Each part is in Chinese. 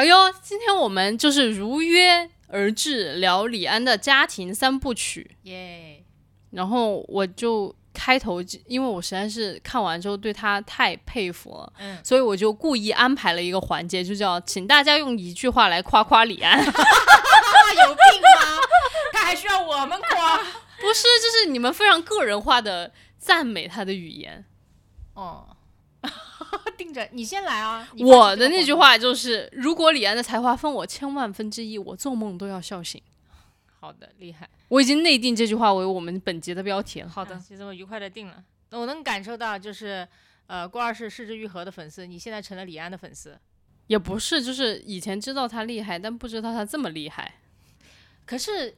好哟，今天我们就是如约而至聊李安的家庭三部曲，耶！然后我就开头，因为我实在是看完之后对他太佩服了，嗯，所以我就故意安排了一个环节，就叫请大家用一句话来夸夸李安。他 有病吗？他还需要我们夸？不是，就是你们非常个人化的赞美他的语言。哦，定着你先来啊！我的那句话就是：如果李安的才华分我千万分之一，我做梦都要笑醒。好的，厉害。我已经内定这句话为我们本节的标题了。好的，就这么愉快的定了。那我能感受到，就是呃，郭二是失之愈合的粉丝，你现在成了李安的粉丝。也不是，就是以前知道他厉害，但不知道他这么厉害。可是，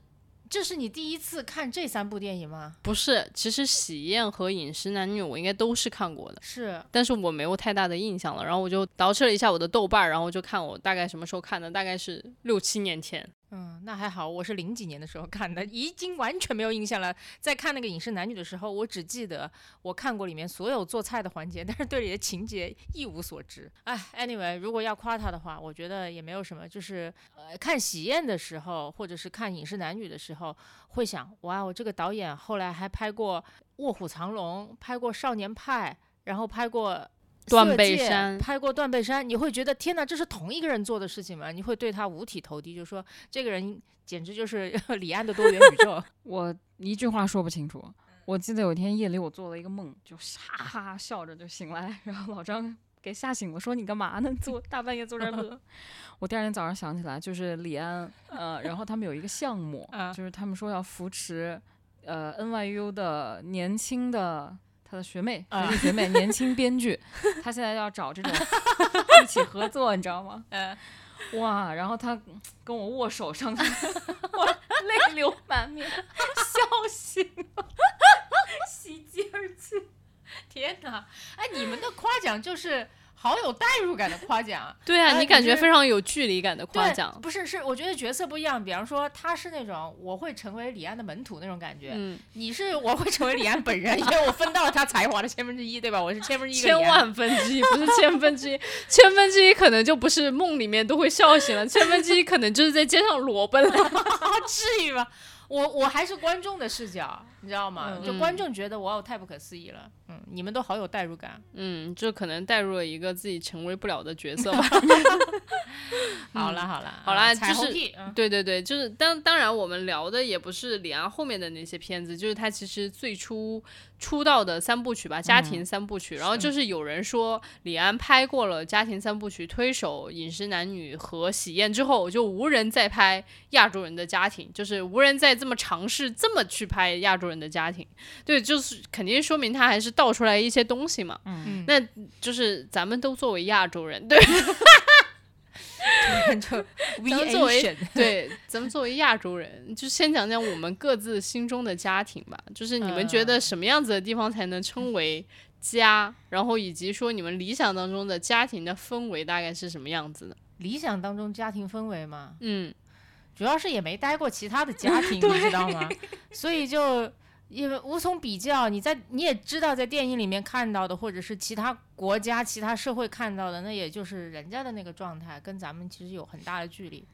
这是你第一次看这三部电影吗？不是，其实《喜宴》和《饮食男女》我应该都是看过的，是，但是我没有太大的印象了。然后我就捯饬了一下我的豆瓣儿，然后就看我大概什么时候看的，大概是六七年前。嗯，那还好，我是零几年的时候看的，已经完全没有印象了。在看那个《影视男女》的时候，我只记得我看过里面所有做菜的环节，但是对里的情节一无所知。哎，anyway，如果要夸他的话，我觉得也没有什么，就是呃，看《喜宴》的时候，或者是看《影视男女》的时候，会想，哇，我这个导演后来还拍过《卧虎藏龙》，拍过《少年派》，然后拍过。断背山拍过断背山，你会觉得天哪，这是同一个人做的事情吗？你会对他五体投地，就说这个人简直就是 李安的多元宇宙。我一句话说不清楚。我记得有一天夜里我做了一个梦，就哈哈笑着就醒来，然后老张给吓醒了，说你干嘛呢？坐大半夜坐这儿乐。我第二天早上想起来，就是李安，呃，然后他们有一个项目，啊就是他们说要扶持，呃，NYU 的年轻的。他的学妹、学啊弟学妹，年轻编剧，他现在要找这种 一起合作，你知道吗？嗯，哇，然后他跟我握手上去，我泪流满面，笑醒了，喜极而泣。天哪！哎，你们的夸奖就是好有代入感的夸奖。对啊，哎你感觉非常有距离感的夸奖。不是是，我觉得角色不一样。比方说，他是那种我会成为李安的门徒那种感觉，嗯，你是我会成为李安本人，因为我分到了他才华的千分之一，对吧？我是千分之一千万分之一，不是千分之一，千分之一可能就不是梦里面都会笑醒了，千分之一可能就是在街上裸奔了。至于吗？我我还是观众的视角，你知道吗？嗯就观众觉得哇，我太不可思议了。嗯，你们都好有代入感。嗯，就可能代入了一个自己成为不了的角色吧。好 了 好啦好啦就是对对对，就是当当然我们聊的也不是李安后面的那些片子，就是他其实最初出道的三部曲吧，家庭三部曲。然后就是有人说李安拍过了家庭三部曲，推手、饮食男女和喜宴之后，就无人再拍亚洲人的家庭，就是无人再这么尝试这么去拍亚洲人的家庭。对，就是肯定说明他还是倒出来一些东西嘛。嗯，那就是咱们都作为亚洲人，对 就咱们作为对，咱们作为亚洲人，就先讲讲我们各自心中的家庭吧。就是你们觉得嗯什么样子的地方才能称为家？然后以及说你们理想当中的家庭的氛围大概是什么样子的？理想当中家庭氛围嘛，嗯，主要是也没待过其他的家庭，你知道吗？所以就也无从比较。你在你也知道，在电影里面看到的，或者是其他国家、其他社会看到的，那也就是人家的那个状态，跟咱们其实有很大的距离。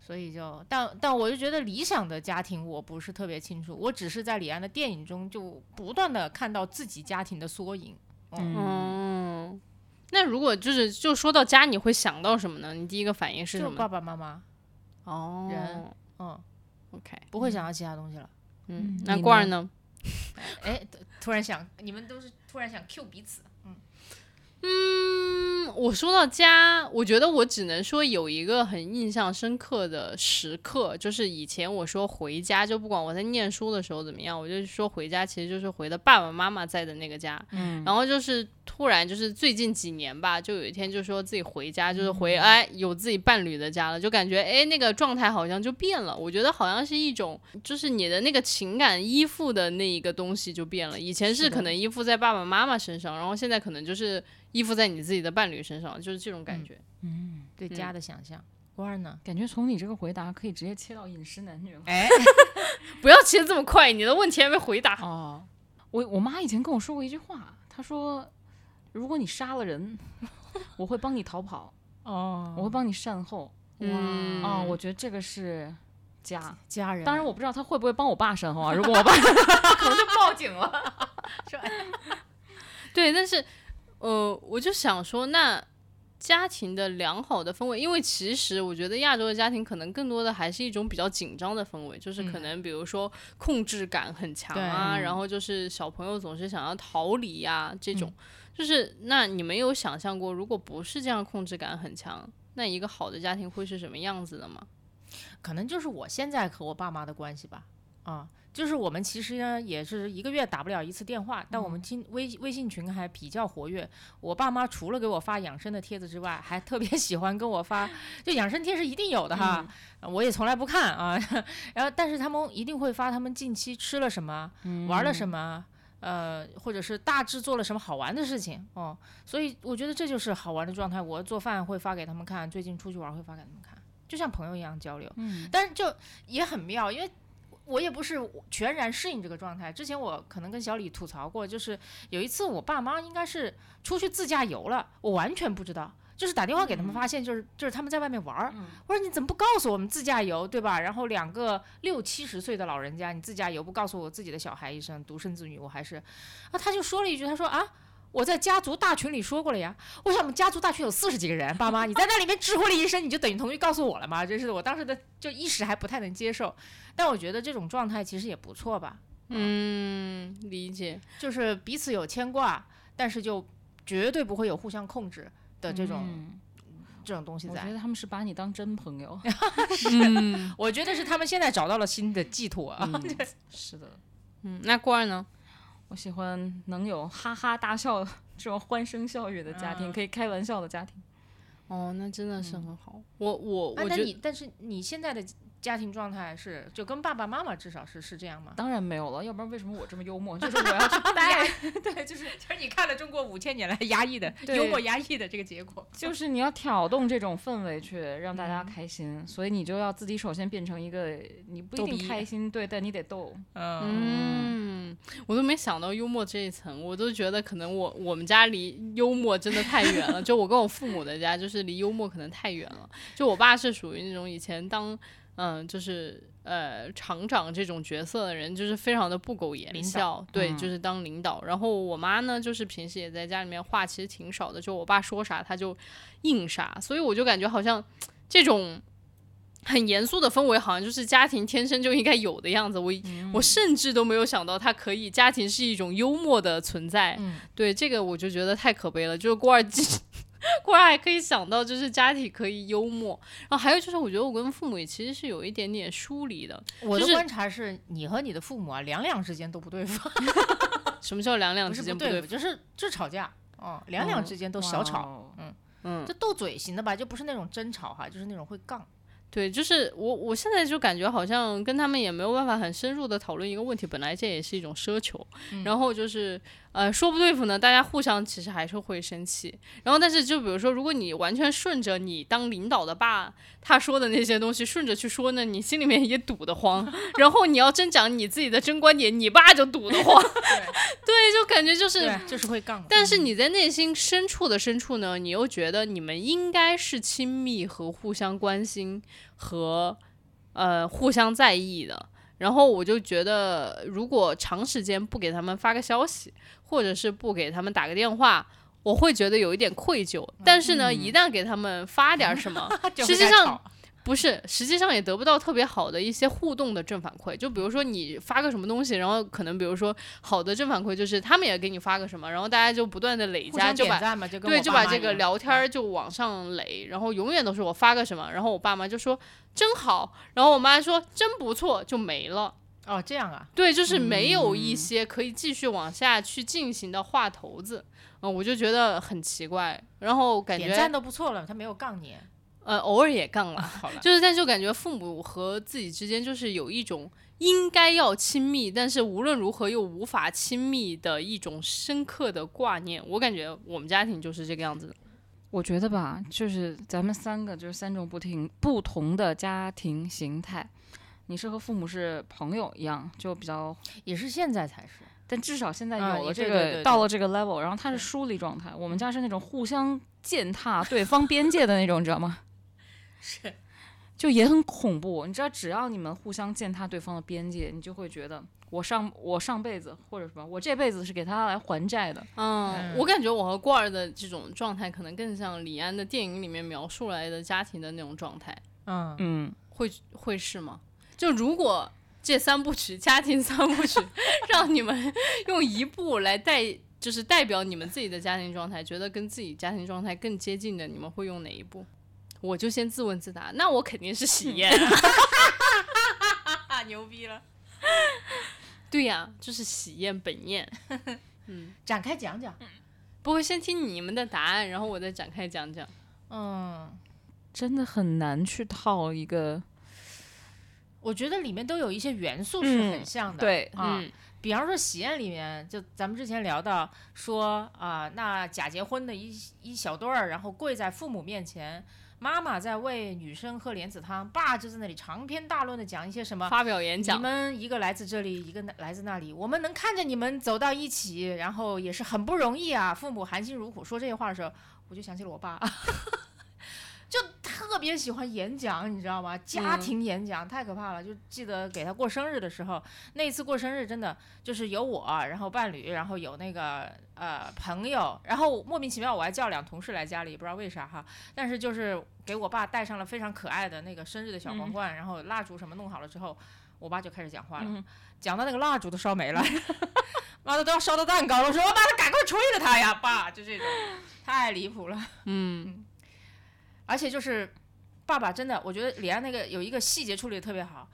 所以就，但但我就觉得理想的家庭我不是特别清楚，我只是在李安的电影中就不断的看到自己家庭的缩影。嗯，哦，那如果就是就说到家，你会想到什么呢？你第一个反应是就什么？爸爸妈妈，哦人嗯，，OK，不会想到其他东西了。嗯那罐儿呢？哎，突突然想，你们都是突然想 Q 彼此。嗯，嗯，我说到家，我觉得我只能说有一个很印象深刻的时刻，就是以前我说回家，就不管我在念书的时候怎么样，我就说回家，其实就是回的爸爸妈妈在的那个家。嗯，然后就是突然就是最近几年吧，就有一天就说自己回家，就是回嗯哎有自己伴侣的家了，就感觉哎那个状态好像就变了。我觉得好像是一种，就是你的那个情感依附的那一个东西就变了。以前是可能依附在爸爸妈妈身上，然后现在可能就是依附在你自己的伴侣身上，就是这种感觉。嗯对家的想象。官儿呢？感觉从你这个回答可以直接切到饮食男女了。哎，不要切这么快，你的问题还没回答。哦，我我妈以前跟我说过一句话，她说，如果你杀了人，我会帮你逃跑，哦我会帮你善后。嗯啊、我觉得这个是家。家人，当然，我不知道他会不会帮我爸善后啊。如果我爸 可能就报警了。对，但是呃，我就想说，那家庭的良好的氛围，因为其实我觉得亚洲的家庭可能更多的还是一种比较紧张的氛围，就是可嗯能比如说控制感很强啊，嗯然后就是小朋友总是想要逃离呀、这种。嗯就是那你们有想象过，如果不是这样控制感很强，那一个好的家庭会是什么样子的吗？可能就是我现在和我爸妈的关系吧。啊，就是我们其实呢也是一个月打不了一次电话，但我们今微微信群还比较活跃。我爸妈除了给我发养生的帖子之外，还特别 喜欢跟我发，就养生贴是一定有的哈，我也从来不看啊。然后，但是他们一定会发他们近期吃了什么，玩了什么。呃，或者是大致做了什么好玩的事情哦，所以我觉得这就是好玩的状态。我做饭会发给他们看，最近出去玩会发给他们看，就像朋友一样交流。嗯，但是就也很妙，因为我也不是全然适应这个状态。之前我可能跟小李吐槽过，就是有一次我爸妈应该是出去自驾游了，我完全不知道。就是打电话给他们，发现就是就是他们在外面玩儿。我说你怎么不告诉我们自驾游，对吧？然后两个六七十岁的老人家，你自驾游不告诉我自己的小孩一声，独生子女，我还是啊，他就说了一句，他说啊。我在家族大群里说过了呀，我想我们家族大群有四十几个人，爸妈你在那里面知乎了一声，你就等于同于告诉我了吗？这是我当时的就一时还不太能接受，但我觉得这种状态其实也不错吧，嗯，理解。就是彼此有牵挂，但是就绝对不会有互相控制的这种、嗯这种东西在。我觉得他们是把你当真朋友。嗯我觉得是他们现在找到了新的寄托啊。嗯，是的，嗯，那官儿呢？我喜欢能有哈哈大笑这种欢声笑语的家庭，嗯可以开玩笑的家庭。哦，那真的是很好。我我啊我觉得那你但是你现在的家庭状态是就跟爸爸妈妈至少是是这样吗？当然没有了，要不然为什么我这么幽默？就是我要去带，对，就是 就是你看了中国五千年来压抑的幽默压抑的这个结果。就是你要挑动这种氛围去让大家开心，所以你就要自己首先变成一个你不一定开心，对，但你得逗。嗯，嗯，我都没想到幽默这一层，我都觉得可能我我们家离幽默真的太远了。就我跟我父母的家，就是离幽默可能太远了。就我爸是属于那种以前当嗯，就是呃厂长这种角色的人，就是非常的不苟言笑，对，嗯就是当领导。然后我妈呢，就是平时也在家里面话其实挺少的，就我爸说啥她就应啥，所以我就感觉好像这种。很严肃的氛围，好像就是家庭天生就应该有的样子。我、我甚至都没有想到，它可以家庭是一种幽默的存在。嗯对这个，我就觉得太可悲了。就是郭二 记，郭二还可以想到，就是家庭可以幽默。然后还有就是，我觉得我跟父母也其实是有一点点疏离的。我的观察是你和你的父母啊，两两之间都不对付，什么叫两两之间对是不对付，就是就是吵架。哦，两两之间都小吵，嗯。嗯就，斗嘴型的吧，就不是那种争吵哈，就是那种会杠。对，就是我我现在就感觉好像跟他们也没有办法很深入的讨论一个问题，本来这也是一种奢求，嗯然后就是呃说不对付呢，大家互相其实还是会生气，然后但是就比如说，如果你完全顺着你当领导的爸他说的那些东西顺着去说呢，你心里面也堵得慌，然后你要真讲你自己的真观点，你爸就堵得慌，对，就感觉就是，就是会杠。但是你在内心深处的深处呢，你又觉得你们应该是亲密和互相关心和呃互相在意的。然后我就觉得，如果长时间不给他们发个消息，或者是不给他们打个电话，我会觉得有一点愧疚。但是呢，一旦给他们发点什么，实际上不是，实际上也得不到特别好的一些互动的正反馈。就比如说你发个什么东西，然后可能比如说好的正反馈就是他们也给你发个什么，然后大家就不断的累加，就把点赞嘛，就对，就把这个聊天儿就往上垒，然后永远都是我发个什么，然后我爸妈就说真好，然后我妈说真不错，就没了。哦，这样啊，对，就是没有一嗯些可以继续往下去进行的话头子，嗯，我就觉得很奇怪，然后感觉点赞都不错了，他没有杠你。呃偶尔也杠了，好了，就是但就感觉父母和自己之间就是有一种应该要亲密，但是无论如何又无法亲密的一种深刻的挂念。我感觉我们家庭就是这个样子的。我觉得吧，就是咱们三个就是三种不同不同的家庭形态。你是和父母是朋友一样，就比较，也是现在才是。但至少现在有了这个，对对对对到了这个 level，然后他是疏离状态，我们家是那种互相践踏对方边界的那种，你知道吗？是，就也很恐怖。你知道，只要你们互相践踏对方的边界，你就会觉得我上我上辈子或者什么，我这辈子是给他来还债的。嗯，我感觉我和罐儿的这种状态，可能更像李安的电影里面描述来的家庭的那种状态，嗯，嗯，会会是吗？就如果这三部曲家庭三部曲，让你们用一部来代，就是代表你们自己的家庭状态，觉得跟自己家庭状态更接近的，你们会用哪一部？我就先自问自答，那我肯定是喜宴。牛逼了。对呀、就是喜宴本宴。嗯展开讲讲。不会先听你们的答案，然后我再展开讲讲。嗯，真的很难去套一个我觉得里面都有一些元素是很像的。对啊，嗯比方说喜宴里面，就咱们之前聊到说啊、那假结婚的一一小对儿，然后跪在父母面前，妈妈在喂女生喝莲子汤，爸就在那里长篇大论的讲一些什么。发表演讲你，们一个来自这里，一个来自那里，我们能看着你们走到一起，然后也是很不容易啊。父母含辛茹苦说这些话的时候，我就想起了我爸，就特别喜欢演讲，你知道吗？家嗯庭演讲、太可怕了。就记得给他过生日的时候，那一次过生日真的就是有我，然后伴侣，然后有那个呃朋友，然后莫名其妙我还叫两同事来家里，不知道为啥哈。但是就是给我爸带上了非常可爱的那个生日的小皇冠，然后蜡烛什么弄好了之后，我爸就开始讲话了，嗯讲到那个蜡烛都烧没了，妈的都要烧到蛋糕了，我说我妈的赶快吹了他呀，爸，就这种，太离谱了。嗯而且就是爸爸真的，我觉得李安那个有一个细节处理的特别好，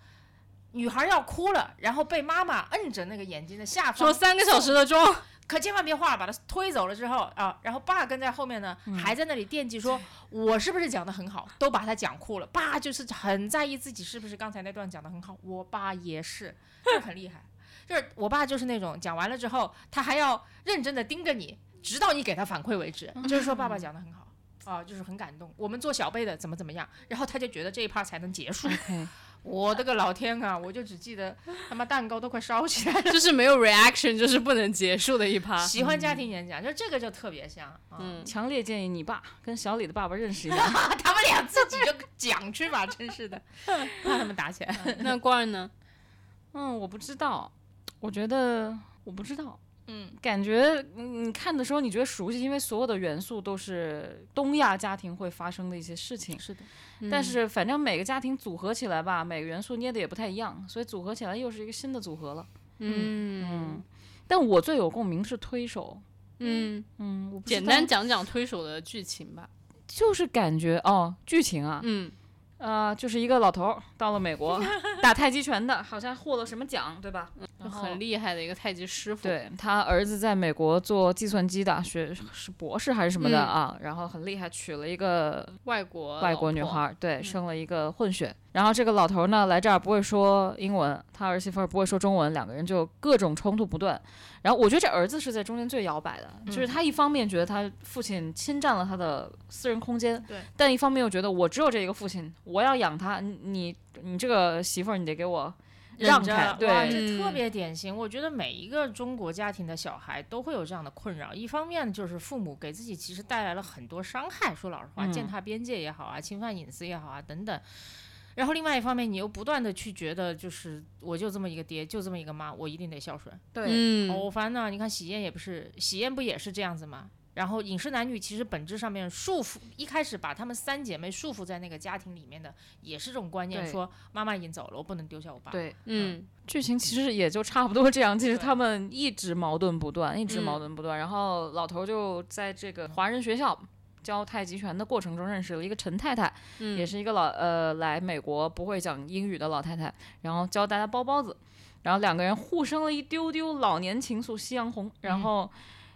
女孩要哭了，然后被妈妈摁着那个眼睛的下方，说三个小时的妆，可千万别画，把她推走了之后啊，然后爸跟在后面呢，还在那里惦记说，我是不是讲的很好，都把她讲哭了。爸就是很在意自己是不是刚才那段讲的很好，我爸也是，就很厉害，就是我爸就是那种讲完了之后，他还要认真的盯着你，直到你给他反馈为止，就是说爸爸讲的很好。啊，就是很感动。我们做小辈的怎么怎么样，然后他就觉得这一趴才能结束。我的个老天啊！我就只记得他妈蛋糕都快烧起来了。就是没有 reaction，就是不能结束的一趴。喜欢家庭演讲，就这个就特别像。嗯，嗯，强烈建议你爸跟小李的爸爸认识一下。他们俩自己就讲去吧，真是的，怕他们打起来。那罐儿呢？嗯，我不知道，我觉得我不知道，嗯，感觉嗯你看的时候你觉得熟悉，因为所有的元素都是东亚家庭会发生的一些事情。是的，但是反正每个家庭组合起来吧，每个元素捏的也不太一样，所以组合起来又是一个新的组合了。嗯嗯，但我最有共鸣是推手。嗯，嗯，简单讲讲推手的剧情吧。就是感觉哦，剧情啊，嗯呃，就是一个老头儿到了美国 打太极拳的，好像获了什么奖，对吧？就然后很厉害的一个太极师傅。，对他儿子在美国做计算机的，学是博士还是什么的嗯啊，然后很厉害，娶了一个外国外国女孩，儿，对，生了一个混血。然后这个老头儿呢来这儿不会说英文，他儿媳妇儿不会说中文，两个人就各种冲突不断。然后我觉得这儿子是在中间最摇摆的，就是他一方面觉得他父亲侵占了他的私人空间，对，但一方面又觉得我只有这一个父亲，我要养他，你你你这个媳妇儿你得给我让着开，哇，对，这特嗯别典型。我觉得每一个中国家庭的小孩都会有这样的困扰。一方面就是父母给自己其实带来了很多伤害，说老实话，嗯践踏边界也好啊，侵犯隐私也好啊，等等。然后另外一方面，你又不断的去觉得，就是我就这么一个爹，就这么一个妈，我一定得孝顺。对，嗯，好烦呐！你看喜宴也不是，喜宴不也是这样子吗？然后饮食男女其实本质上面束缚，一开始把她们三姐妹束缚在那个家庭里面的，也是这种观念，说妈妈已经走了，我不能丢下我爸。，对，嗯剧情其实也就差不多这样。其实对他们一直矛盾不断，一直矛嗯盾不断。然后老头就在这个华人学校教太极拳的过程中认识了一个陈太太，嗯，也是一个老呃来美国不会讲英语的老太太，然后教大家包包子，然后两个人互生了一丢丢老年情愫，夕阳红，然嗯后。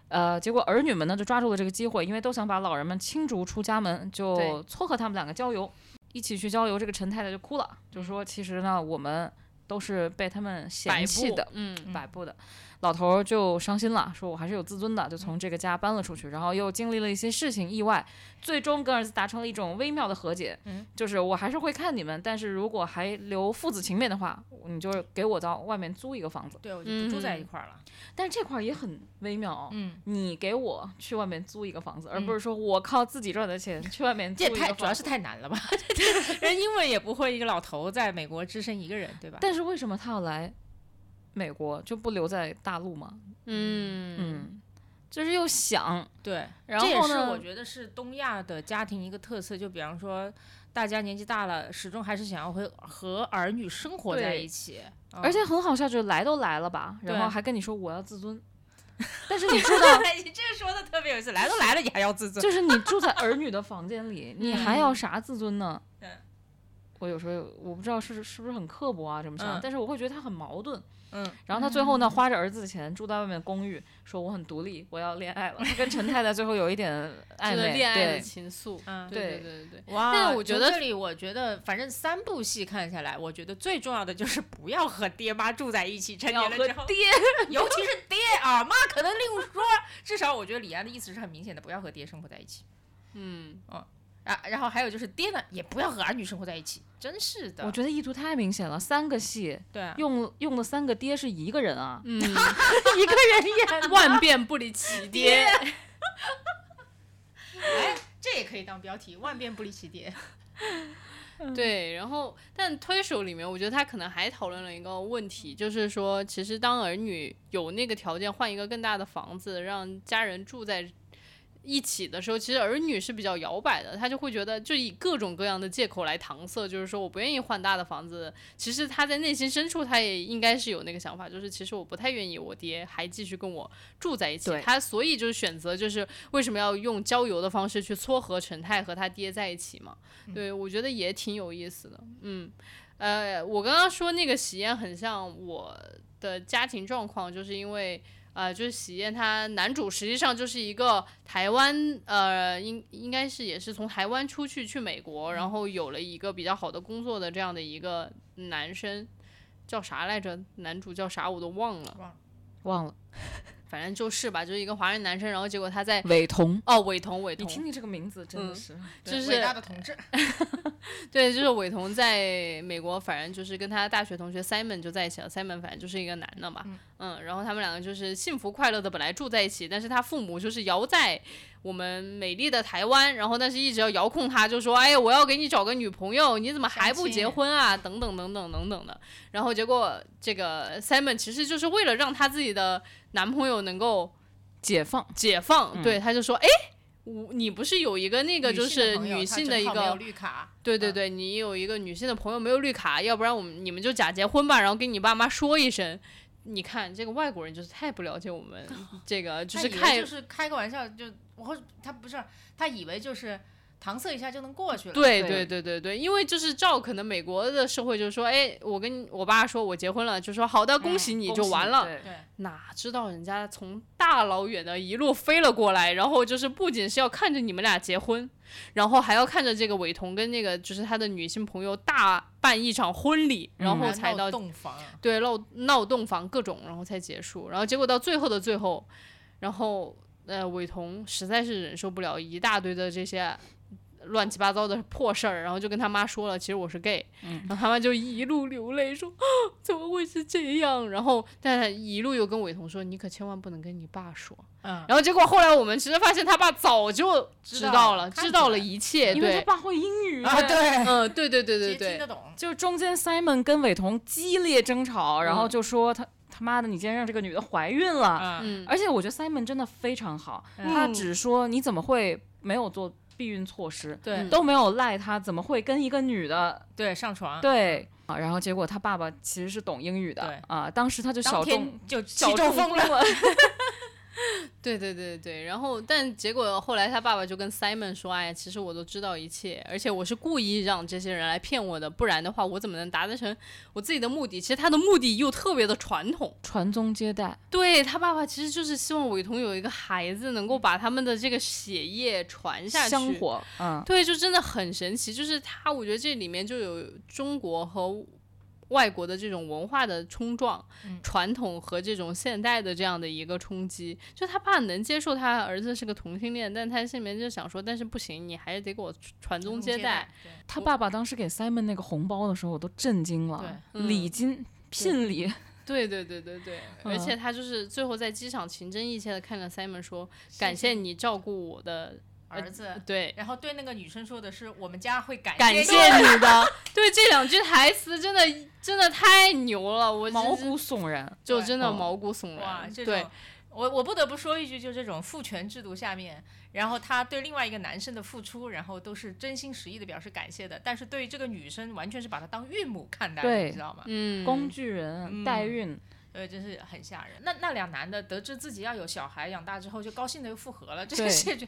呃，结果儿女们呢就抓住了这个机会，因为都想把老人们清逐出家门，就撮合他们两个郊游，一起去郊游。这个陈太太就哭了，就说其实呢，我们都是被他们摆布嫌弃的，嗯摆布的。老头儿就伤心了，说我还是有自尊的，就从这个家搬了出去，然后又经历了一些事情意外，最终跟儿子达成了一种微妙的和解，嗯就是我还是会看你们，但是如果还留父子情面的话，你就给我到外面租一个房子。对，我就不住在一块儿了。但是这块儿也很微妙哦，嗯，你给我去外面租一个房子，而嗯不是说我靠自己赚的钱去外面租这也一个房子。太主要是太难了吧？人英文也不会，一个老头在美国只身一个人，对吧？但是为什么他要来美国，就不留在大陆吗？嗯嗯，就是又想，对，然这也后呢是我觉得是东亚的家庭一个特色，就比方说。大家年纪大了，始终还是想要和和儿女生活在一起，嗯而且很好笑，就是来都来了吧，然后还跟你说我要自尊，但是你知道，你这说的特别有意思，来都来了，你还要自尊，就是你住在儿女的房间里，你还要啥自尊呢？对我有时候我不知道是是不是很刻薄啊，这么想，嗯但是我会觉得他很矛盾。嗯，然后他最后呢，花着儿子的钱住在外面公寓，说我很独立，我要恋爱了。他跟陈太太最后有一点 暧这个昧，恋爱的对情愫，嗯对对对对对，哇！但是我觉得这里，我觉得反正三部戏看下来，我觉得最重要的就是不要和爹妈住在一起，成要和年了之后，爹，尤其是爹啊，妈可能另说。至少我觉得李安的意思是很明显的，不要和爹生活在一起。嗯，啊，然后还有就是爹呢，也不要和儿女生活在一起，真是的。我觉得意图太明显了，三个戏对啊，用用的三个爹是一个人啊，嗯，一个人演 万变不离其爹。哎，这也可以当标题，万变不离其爹。对，然后但推手里面，我觉得他可能还讨论了一个问题，就是说，其实当儿女有那个条件换一个更大的房子，让家人住在一起的时候，其实儿女是比较摇摆的，他就会觉得就以各种各样的借口来搪塞，就是说我不愿意换大的房子。其实他在内心深处，他也应该是有那个想法，就是其实我不太愿意我爹还继续跟我住在一起。他所以就是选择就是为什么要用郊游的方式去撮合陈泰和他爹在一起嘛？对，我觉得也挺有意思的。嗯，呃，我刚刚说那个喜宴很像我的家庭状况，就是因为。呃，就是喜宴，他男主实际上就是一个台湾，呃，应应该是也是从台湾出去去美国，然后有了一个比较好的工作的这样的一个男生，叫啥来着？男主叫啥？我都忘了，忘了反正就是吧，就是一个华人男生，然后结果他在伟同。哦，伟同，伟彤，你听听这个名字，真的嗯是，就是伟大的同志。对，就是伟同在美国，反正就是跟他大学同学 Simon 就在一起了。Simon 反正就是一个男的嘛，嗯然后他们两个就是幸福快乐的本来住在一起，但是他父母就是摇在我们美丽的台湾，然后但是一直要遥控他，就说哎呀，我要给你找个女朋友，你怎么还不结婚啊？等等等等等等的。然后结果这个 Simon 其实就是为了让他自己的男朋友能够解放，解放，嗯对，他就说哎。我你不是有一个那个就是女性的一个绿卡，嗯对对对，你有一个女性的朋友没有绿卡，要不然我们你们就假结婚吧，然后跟你爸妈说一声。你看这个外国人就是太不了解我们这个，就是看他以为就是开个玩笑，就我他不是他以为就是搪塞一下就能过去了。对对对对对对，因为就是照可能美国的社会就是说，哎，我跟我爸说我结婚了，就说好的，恭喜你就完了。对对，哪知道人家从大老远的一路飞了过来，然后就是不仅是要看着你们俩结婚，然后还要看着这个伟彤跟那个就是他的女性朋友大办一场婚礼，然后才到洞房。对闹闹洞房各种，然后才结束。然后结果到最后的最后，然后呃伟彤实在是忍受不了一大堆的这些乱七八糟的破事儿，然后就跟他妈说了，其实我是 gay，、然后他妈就一路流泪说、啊、怎么会是这样？然后但是一路又跟伟彤说，你可千万不能跟你爸说。嗯，然后结果后来我们其实发现他爸早就知知道道了，知道了一切，因为他，爸会英语 啊，对，嗯，对对对对对其实听得，懂。就中间 Simon 跟伟彤激烈争吵，然后嗯就说他他妈的，你竟然让这个女的怀孕了。而且我觉得 Simon 真的非常好，嗯。他只说你怎么会没有做避孕措施，对。嗯。都没有赖他，怎么会跟一个女的对，上床，对。啊？然后结果他爸爸其实是懂英语的对。啊，当时他就小中就小起中风了。了，对对对对，然后但结果后来他爸爸就跟 Simon 说：“哎呀，其实我都知道一切，而且我是故意让这些人来骗我的，不然的话我怎么能达得成我自己的目的？其实他的目的又特别的传统，传宗接代，对他爸爸其实就是希望伟彤有一个孩子，能够把他们的这个血液传下去。香火，嗯，对，就真的很神奇。就是他，我觉得这里面就有中国和外国的这种文化的冲撞，嗯。传统和这种现代的这样的一个冲击。就他爸能接受他儿子是个同性恋，但他心里面就想说，但是不行，你还是得给我传宗接代。，他爸爸当时给 Simon 那个红包的时候，我都震惊了，礼金聘礼，对对对对对，而嗯且他就是最后在机场情真意切的看着 Simon 说：“感谢你照顾我的儿子。对。”然后对那个女生说的是，我们家会感感谢谢你的，对这两句台词真的真的太牛了，我毛骨悚然。就真的哦毛骨悚，然。对这种，我我不得不说一句，就这种父权制度下面，然后他对另外一个男生的付出，然后都是真心实意的表示感谢的，但是对于这个女生，完全是把她当孕母看待你知道吗？嗯，工具人、嗯代孕，对，真是很吓人。那那两男的得知自己要有小孩，养大之后就高兴的又复合了，这对是就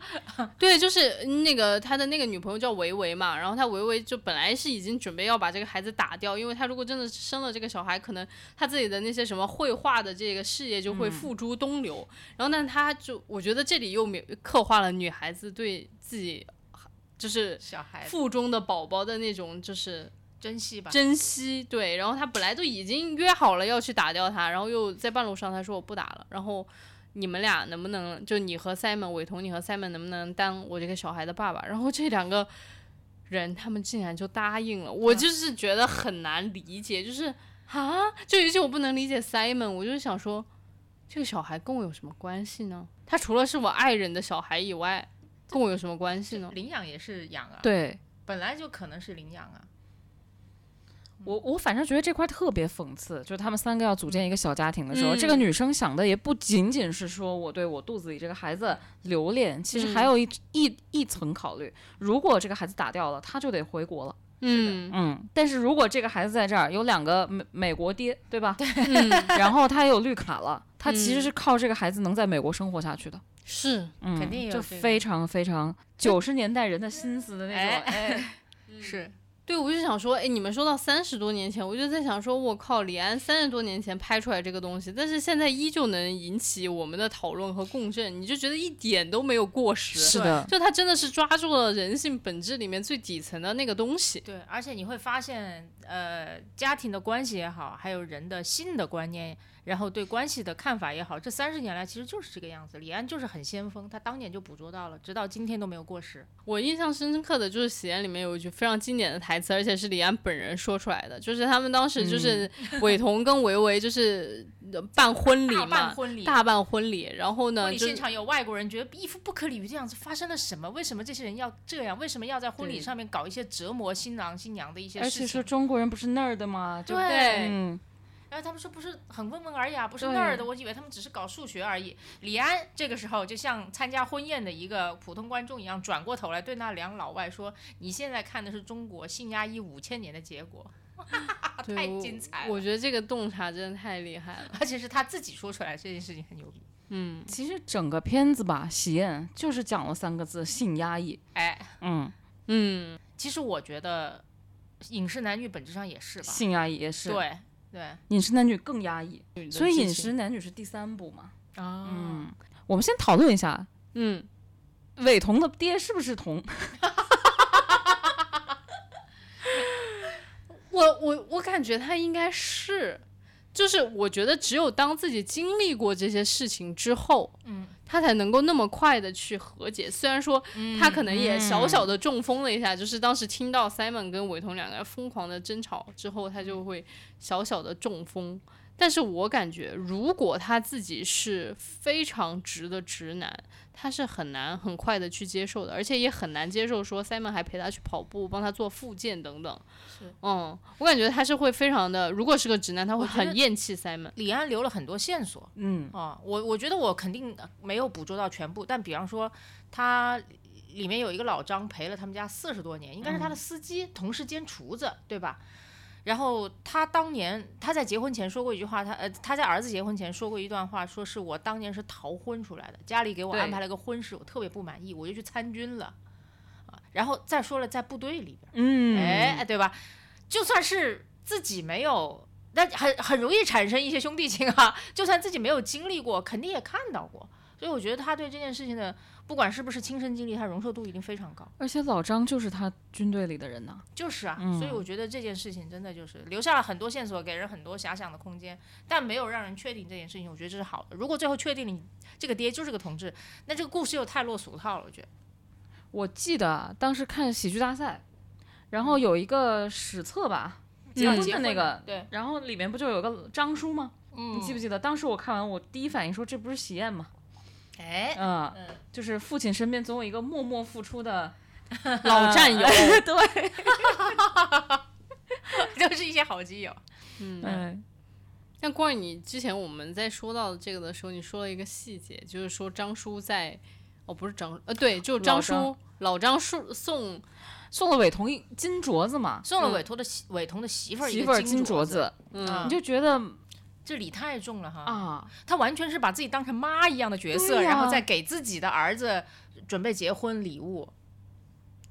对，就是那个他的那个女朋友叫维维嘛，然后他维维就本来是已经准备要把这个孩子打掉，因为他如果真的生了这个小孩，可能他自己的那些什么绘画的这个事业就会付诸东流。然后，但他就我觉得这里又描刻画了女孩子对自己就是小孩腹中的宝宝的那种就是珍惜吧。珍惜，对，然后他本来都已经约好了要去打掉他，然后又在半路上他说我不打了，然后你们俩能不能就你和 Simon 伟彤，你和 Simon 能不能当我这个小孩的爸爸？然后这两个人他们竟然就答应了，我就是觉得很难理解，就是啊，就尤其我不能理解 Simon，我就是想说这个小孩跟我有什么关系呢？他除了是我爱人的小孩以外，跟我有什么关系呢？领养也是养啊，对本来就可能是领养啊。我我反正觉得这块特别讽刺，就是他们三个要组建一个小家庭的时候，嗯这个女生想的也不仅仅是说我对我肚子里这个孩子留恋，其实还有一、一一层考虑，如果这个孩子打掉了，她就得回国了。嗯嗯，但是如果这个孩子在这儿有两个美美国爹，对吧？嗯，然后他也有绿卡了，他其实嗯是靠这个孩子能在美国生活下去的。是，嗯，肯定有就这个非常非常九十年代人的心思的那种。哎，是，对，我就想说，哎，你们说到三十多年前，我就在想说，我靠，李安三十多年前拍出来这个东西，但是现在依旧能引起我们的讨论和共振，你就觉得一点都没有过时。是的，就他真的是抓住了人性本质里面最底层的那个东西。对，而且你会发现，呃，家庭的关系也好，还有人的性的观念，然后对关系的看法也好，这三十年来其实就是这个样子。李安就是很先锋，他当年就捕捉到了，直到今天都没有过时。我印象深刻的就是《喜宴》里面有一句非常经典的台词，而且是李安本人说出来的，就是他们当时就是 伟彤跟维维就是呃办婚礼大嘛办，婚礼，大办婚礼，然后呢，婚礼现场有外国人觉得一副不可理喻的样子，发生了什么？为什么这些人要这样？为什么要在婚礼上面搞一些折磨新郎新娘的一些事情？而且说中国人不是那儿的吗？就对嗯，然后他们说不是很温文尔雅，不是那儿的，我以为他们只是搞数学而已。李安这个时候就像参加婚宴的一个普通观众一样，转过头来对那两老外说：“你现在看的是中国性压抑五千年的结果。”太精彩了，我觉得这个洞察真的太厉害了。而且是他自己说出来，这件事情很牛逼。嗯，其实整个片子吧，《喜宴》就是讲了三个字：性压抑。哎，嗯，嗯，其实我觉得影视男女本质上也是吧？性压抑也是。，对对。饮食男女更压抑，所以《饮食男女》是第三部嘛。啊，嗯，我们先讨论一下，嗯，伟彤的爹是不是童？我我我感觉他应该是，就是我觉得只有当自己经历过这些事情之后，嗯，他才能够那么快的去和解。虽然说他可能也小小的中风了一下，就是当时听到 Simon 跟伟彤两个人疯狂的争吵之后，他就会小小的中风。但是我感觉，如果他自己是非常直的直男，他是很难很快的去接受的，而且也很难接受说 Simon 还陪他去跑步，帮他做复健等等。是，嗯，我感觉他是会非常的，如果是个直男，他会很厌弃 Simon。李安留了很多线索嗯啊，我我觉得我肯定没有捕捉到全部，但比方说他里面有一个老张陪了他们家四十多年，应该是他的司机，同时兼厨子，对吧？然后他当年他在结婚前说过一句话，他呃他在儿子结婚前说过一段话，说是我当年是逃婚出来的，家里给我安排了个婚事，我特别不满意，我就去参军了，啊，然后再说了在部队里边。嗯，哎，对吧？就算是自己没有，那很很容易产生一些兄弟情啊。就算自己没有经历过，肯定也看到过。所以我觉得他对这件事情的，不管是不是亲身经历，他容受度一定非常高。而且老张就是他军队里的人呐、就是啊，嗯所以我觉得这件事情真的就是留下了很多线索，给人很多遐想的空间，但没有让人确定这件事情。我觉得这是好的。如果最后确定你这个爹就是个同志，那这个故事又太落俗套了。我觉得，我记得当时看喜剧大赛，然后有一个史册吧，结婚结婚的那个，对，然后里面不就有个张叔吗？嗯你记不记得？当时我看完，我第一反应说这不是喜宴吗？哎，嗯，嗯。就是父亲身边总有一个默默付出的老 战友，对，都是一些好基友。嗯，嗯，但关于你之前我们在说到这个的时候，你说了一个细节，就是说张叔在，哦，不是张，呃，对，就张叔老张。叔送送了伟彤一金镯子嘛，送了伟彤的媳伟彤的媳妇儿一媳妇儿金镯子，，嗯。你就觉得这礼太重了哈。啊，他完全是把自己当成妈一样的角色，然后再给自己的儿子准备结婚礼物。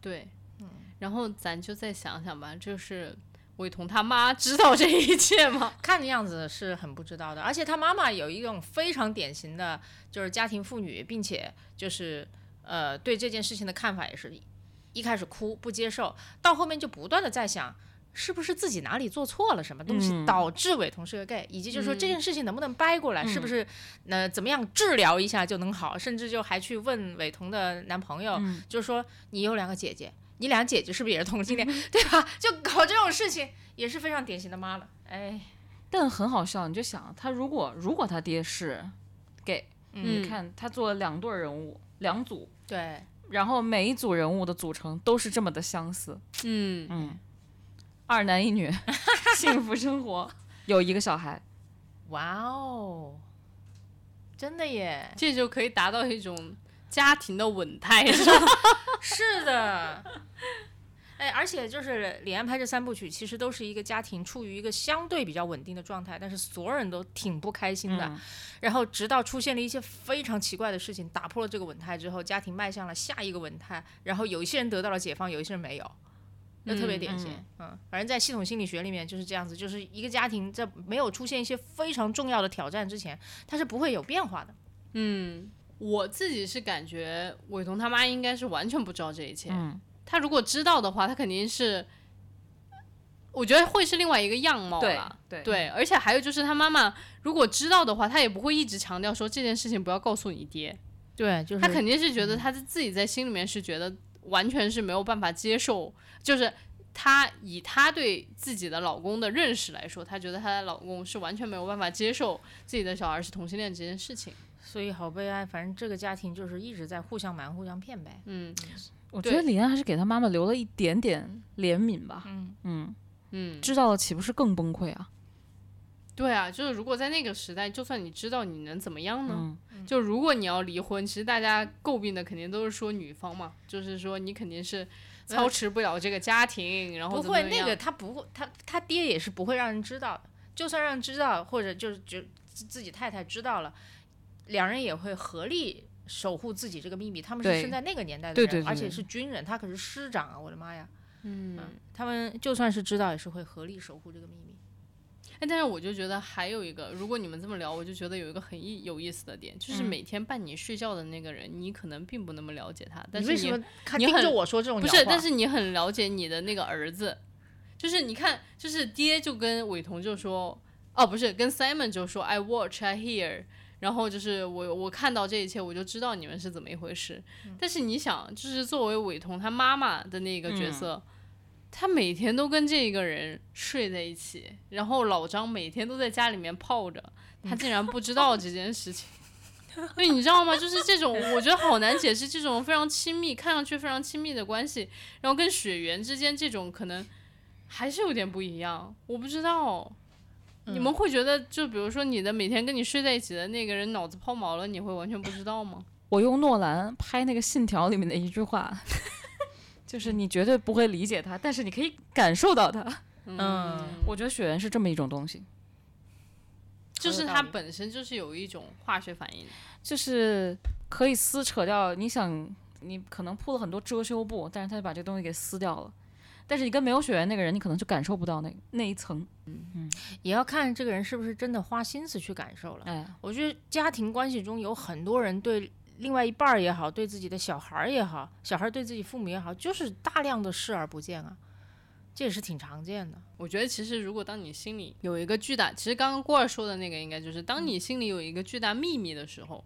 对，嗯然后咱就再想想吧，就是伟彤他妈知道这一切吗？看的样子是很不知道的，而且他妈妈有一种非常典型的，就是家庭妇女，并且就是呃对这件事情的看法也是一开始哭不接受，到后面就不断的在想。是不是自己哪里做错了什么东西，嗯。导致伟彤是个 gay，以及就是说嗯这件事情能不能掰过来，是不是呃怎么样治疗一下就能好，甚至就还去问伟彤的男朋友，嗯。就是说你有两个姐姐，你俩姐姐是不是也是同性恋，对吧？就搞这种事情也是非常典型的妈了，哎，但很好笑，你就想他如果如果他爹是 gay，、嗯。你看他做了两对儿人物，两组，对，然后每一组人物的组成都是这么的相似，嗯，嗯，二男一女，幸福生活，有一个小孩，哇哦，真的耶，这就可以达到一种家庭的稳态，是的。哎，而且就是李安拍这三部曲，其实都是一个家庭处于一个相对比较稳定的状态，但是所有人都挺不开心的。嗯然后直到出现了一些非常奇怪的事情，打破了这个稳态之后，家庭迈向了下一个稳态。然后有一些人得到了解放，有一些人没有，那特别典型。嗯反正在系统心理学里面就是这样子，就是一个家庭在没有出现一些非常重要的挑战之前，它是不会有变化的。嗯，我自己是感觉伟彤他妈应该是完全不知道这一切。嗯，他如果知道的话，他肯定是，我觉得会是另外一个样貌对。对对，而且还有就是他妈妈如果知道的话，他也不会一直强调说这件事情不要告诉你爹，对，就是他肯定是觉得他自己在心里面是觉得完全是没有办法接受，就是她以她对自己的老公的认识来说，她觉得她的老公是完全没有办法接受自己的小孩是同性恋这件事情。所以好悲哀。反正这个家庭就是一直在互相瞒、互相骗呗。嗯我觉得李安还是给他妈妈留了一点点怜悯吧，嗯嗯，嗯，知道了岂不是更崩溃啊？对啊，就是如果在那个时代，就算你知道，你能怎么样呢？嗯，就如果你要离婚，其实大家诟病的肯定都是说女方嘛，就是说你肯定是操持不了这个家庭，然后不会，那个他不会，他他爹也是不会让人知道的。就算让人知道，或者就是就自自己太太知道了，两人也会合力守护自己这个秘密。他们是生在那个年代的人，而且对对对是军人，他可是师长啊！我的妈呀，嗯，他们就算是知道，也是会合力守护这个秘密。哎，但是我就觉得还有一个，如果你们这么聊，我就觉得有一个很意有意思的点，就是嗯。每天伴你睡觉的那个人，你可能并不那么了解他，但你是为什么看你很盯着我说这种不是，但是你很了解你的那个儿子，就是你看，就是爹就跟伟彤就说，哦，不是，跟 Simon 就说 I watch, I hear，然后就是我我看到这一切，我就知道你们是怎么一回事。但是你想，就是作为伟彤他妈妈的那个角色，他每天都跟这一个人睡在一起，然后老张每天都在家里面泡着，他竟然不知 道这件事情。所 以你知道吗？就是这种，我觉得好难解释。这种非常亲密，看上去非常亲密的关系，然后跟血缘之间这种可能还是有点不一样。我不知道，你们会觉得，就比如说你的每天跟你睡在一起的那个人脑子抛锚了，你会完全不知道吗？我用诺兰拍那个《信条》里面的一句话，就是你绝对不会理解他，但是你可以感受到他。嗯，我觉得血缘是这么一种东西，就是它本身就是有一种化学反应。就是可以撕扯掉。你想，你可能铺了很多遮羞布，但是他就把这东西给撕掉了。但是你跟没有血缘那个人，你可能就感受不到那那一层。嗯嗯也要看这个人是不是真的花心思去感受了。哎，我觉得家庭关系中有很多人对另外一半儿也好，对自己的小孩儿也好，小孩儿对自己父母也好，就是大量的视而不见啊，这也是挺常见的。我觉得其实如果当你心里有一个巨大，其实刚刚郭儿说的那个应该就是当你心里有一个巨大秘密的时候，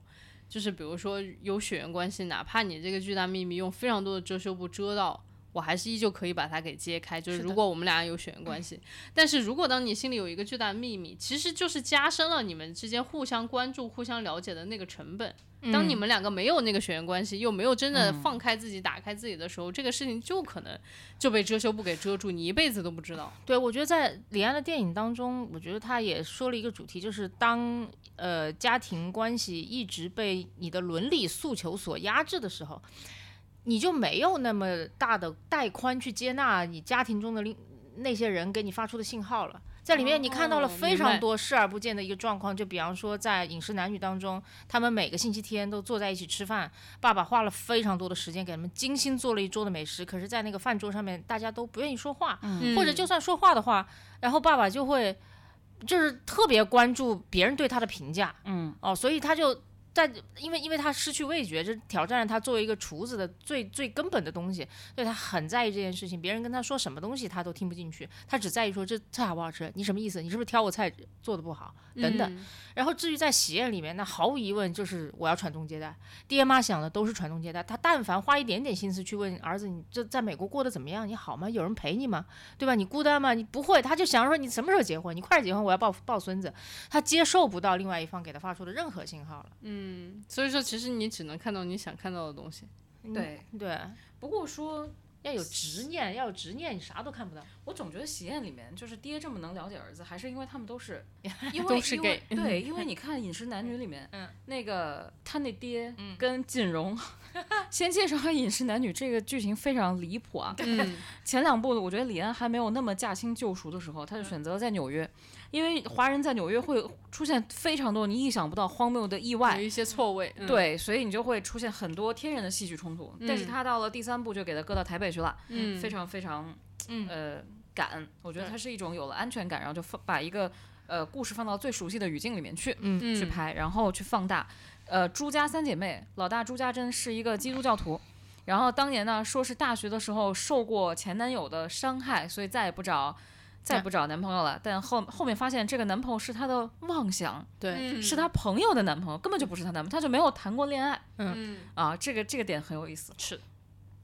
就是比如说有血缘关系，哪怕你这个巨大秘密用非常多的遮羞布遮到。我还是依旧可以把它给揭开，就是如果我们俩有血缘关系，但是如果当你心里有一个巨大的秘密，其实就是加深了你们之间互相关注、互相了解的那个成本。当你们两个没有那个血缘关系，又没有真的放开自己、打开自己的时候，这个事情就可能就被遮羞布给遮住，你一辈子都不知道。对，我觉得在李安的电影当中，我觉得他也说了一个主题，就是当呃家庭关系一直被你的伦理诉求所压制的时候，你就没有那么大的带宽去接纳你家庭中的另那些人给你发出的信号了。在里面，你看到了哦非常多视而不见的一个状况，就比方说在《饮食男女》当中，他们每个星期天都坐在一起吃饭，爸爸花了非常多的时间给他们精心做了一桌的美食，可是，在那个饭桌上面，大家都不愿意说话，嗯或者就算说话的话，然后爸爸就会就是特别关注别人对他的评价，嗯，哦，所以他就但因为因为他失去味觉，这挑战了他作为一个厨子的最最根本的东西，所以他很在意这件事情。别人跟他说什么东西他都听不进去，他只在意说这菜好不好吃，你什么意思？你是不是挑我菜做的不好？等等。嗯然后至于在喜宴里面，那毫无疑问就是我要传宗接代，爹妈想的都是传宗接代。他但凡花一点点心思去问儿子，你这在美国过得怎么样？你好吗？有人陪你吗？对吧？你孤单吗？你不会，他就想说你什么时候结婚？你快点结婚，我要抱抱孙子。他接受不到另外一方给他发出的任何信号了。嗯，所以说其实你只能看到你想看到的东西。对。对，不过说，要有执念，要有执念，你啥都看不到。我总觉得喜宴里面就是爹这么能了解儿子，还是因为他们都是，因为都是因为 gay 对，因为你看《饮食男女》里面，嗯那个他那爹嗯跟锦荣，先介绍《饮食男女》这个剧情非常离谱啊。嗯，前两部我觉得李安还没有那么驾轻就熟的时候，他就选择了在纽约，因为华人在纽约会出现非常多你意想不到荒谬的意外有，一些错位。嗯，对，所以你就会出现很多天然的戏剧冲突。但是嗯他到了第三部就给他搁到台北去了，嗯，非常非常嗯呃赶，我觉得对它是一种有了安全感，然后就放把一个呃故事放到最熟悉的语境里面去、嗯嗯去拍，然后去放大。呃，朱家三姐妹，老大朱家珍是一个基督教徒，然后当年呢说是大学的时候受过前男友的伤害，所以再也不找。再也不找男朋友了，但后后面发现这个男朋友是她的妄想，对，嗯是她朋友的男朋友，根本就不是她男朋友，她就没有谈过恋爱嗯啊，这个这个点很有意思。是。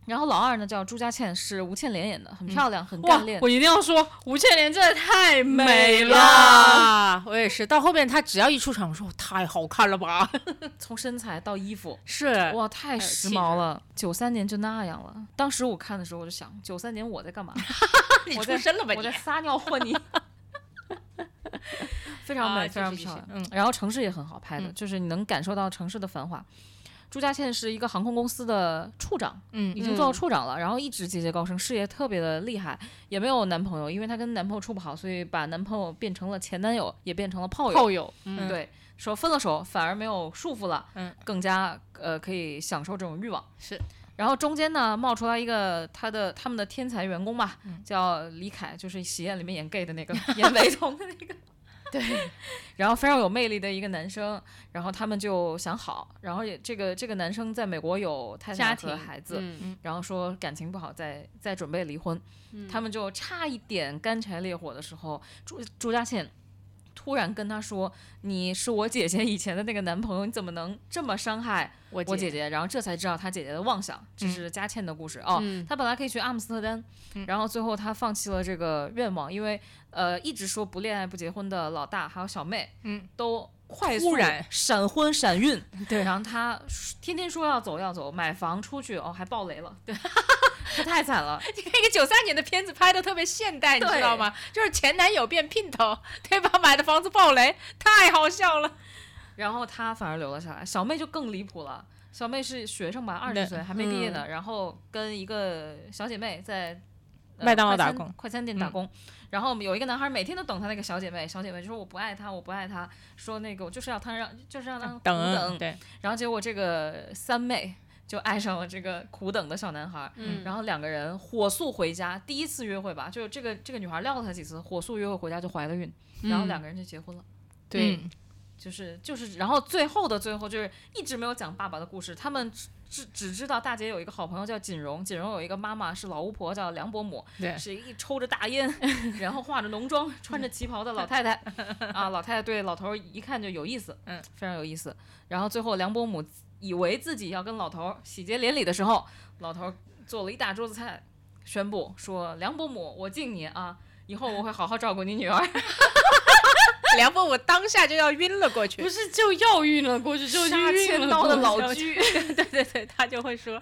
然后老二呢叫朱家倩，是吴倩莲演的，很漂亮，很哇干练，。我一定要说，吴倩莲真的太美了。啊，我也是。到后面她只要一出场，我说太好看了吧？从身材到衣服，是哇，太时髦了。九三年就那样了。当时我看的时候，我就想，九三年我在干嘛？你我在出生了吧？我在撒尿和泥。非常美，啊非常漂亮。嗯然后城市也很好拍的，嗯就是你能感受到城市的繁华。朱家倩是一个航空公司的处长，嗯已经做到处长了，然后一直节节高升，事业特别的厉害，也没有男朋友，因为她跟男朋友处不好，所以把男朋友变成了前男友，也变成了炮友。炮友，嗯，对，说分了手反而没有束缚了，嗯，更加呃可以享受这种欲望。是，然后中间呢冒出来一个他的他们的天才员工吧，嗯叫李凯，就是喜宴里面演 gay 的那个，演 韦彤的那个。对，然后非常有魅力的一个男生，然后他们就想好，然后也这个这个男生在美国有太太家庭和孩子，嗯。然后说感情不好，再再准备离婚，他们就差一点干柴烈火的时候，朱朱家倩突然跟她说：“你是我姐姐以前的那个男朋友，你怎么能这么伤害我我姐姐？”然后这才知道她姐姐的妄想，这是佳倩的故事哦。嗯他本来可以去阿姆斯特丹，然后最后她放弃了这个愿望，因为呃一直说不恋爱不结婚的老大还有小妹，嗯，都快速闪婚闪孕，对然后他天天说要走要走，买房出去哦还爆雷了，对，他太惨了。那个九三年的片子拍的特别现代，你知道吗？就是前男友变姘头，对吧？买的房子爆雷，太好笑了。然后他反而留了下来，小妹就更离谱了。小妹是学生吧，二十岁还没毕业呢，然后跟一个小姐妹在、呃麦当劳快餐打工快餐店打工。然后有一个男孩每天都等他那个小姐妹，小姐妹就说我不爱他，我不爱他，说那个我就是要他让就是让他苦等。对，然后结果这个三妹就爱上了这个苦等的小男孩，嗯然后两个人火速回家，第一次约会吧，就这个这个女孩撩了他几次，火速约会回家就怀了孕，然后两个人就结婚了。对，嗯就是就是，然后最后的最后就是一直没有讲爸爸的故事，他们只只只知道大姐有一个好朋友叫锦荣，锦荣有一个妈妈是老巫婆叫梁伯母，对是一抽着大烟，然后化着浓妆，穿着旗袍的老太太 啊，老太太对老头儿一看就有意思，嗯，非常有意思。然后最后梁伯母以为自己要跟老头儿喜结连理的时候，老头儿做了一大桌子菜，宣布说梁伯母，我敬你啊。以后我会好好照顾你女儿。梁伯母当下就要晕了过去不。是就要晕了过去，就杀晕了千刀的老居，对对对，他就会说，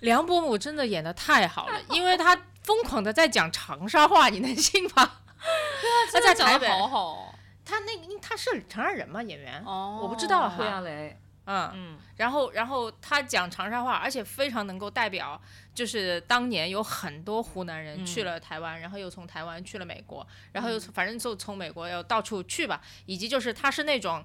梁伯母真的演的太好了，因为他疯狂的在讲长沙话，你能信吗？他在台北，好好他那个他是长沙人吗，演员，哦，我不知道胡亚雷，嗯，嗯，然后然后他讲长沙话，而且非常能够代表，就是当年有很多湖南人嗯去了台湾，然后又从台湾去了美国，然后又从反正就从美国又到处去吧，以及就是他是那种。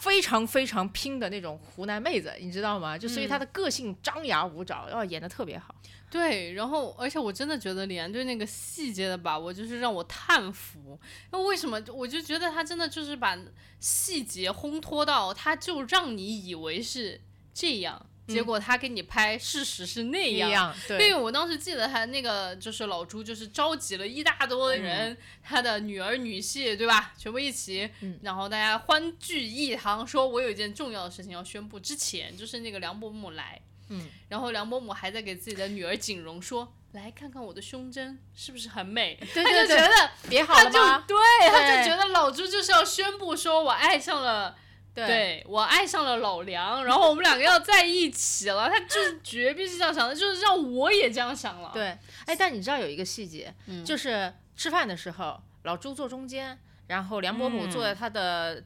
非常非常拼的那种湖南妹子，你知道吗？就所以她的个性张牙舞爪，要、演的特别好。对，然后而且我真的觉得李安对那个细节的把握，就是让我叹服。那为什么？我就觉得他真的就是把细节烘托到，他就让你以为是这样，结果他给你拍，事实是那样。一样，因对，为我当时记得他那个就是老朱，就是召集了一大多的人，他的女儿女婿，对吧？全部一起，嗯然后大家欢聚一堂，说我有一件重要的事情要宣布。之前就是那个梁伯母来，嗯，然后梁伯母还在给自己的女儿景荣说：“来看看我的胸针是不是很美？”对他就觉得，别好了吗？对，他就觉得老朱就是要宣布说我爱上了。对我爱上了老梁，然后我们两个要在一起了，他就是绝逼是这样想的，就是让我也这样想了。对，哎，但你知道有一个细节，嗯就是吃饭的时候，老朱坐中间，然后梁伯母坐在他的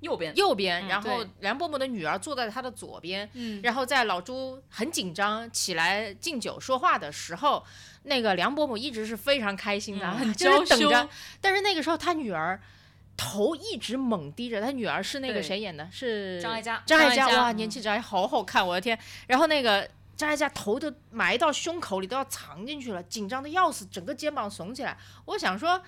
右边，右边，嗯然后对梁伯母的女儿坐在他的左边。嗯，然后在老朱很紧张起来敬酒说话的时候，那个梁伯母一直是非常开心的，嗯很就是娇羞等着。但是那个时候他女儿头一直猛低着，他女儿是那个谁演的？是张艾嘉张艾嘉，哇，嗯年轻张艾好好看，我的天！然后那个张艾嘉头都埋到胸口里，都要藏进去了，紧张的要死，整个肩膀耸起来。我想说，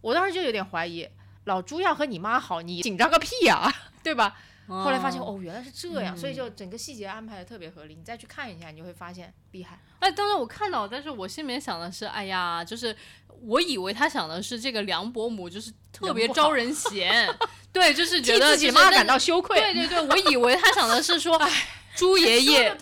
我当时就有点怀疑，老朱要和你妈好，你紧张个屁呀、对吧？后来发现哦，原来是这样，所以就整个细节安排的特别合理。你再去看一下，你就会发现厉害。哎，当时我看到，但是我心里面想的是，哎呀，就是我以为他想的是这个梁伯母就是特别招人嫌，对，就是 觉替得就是自己妈感到羞愧。对对对，我以为他想的是说，朱爷爷，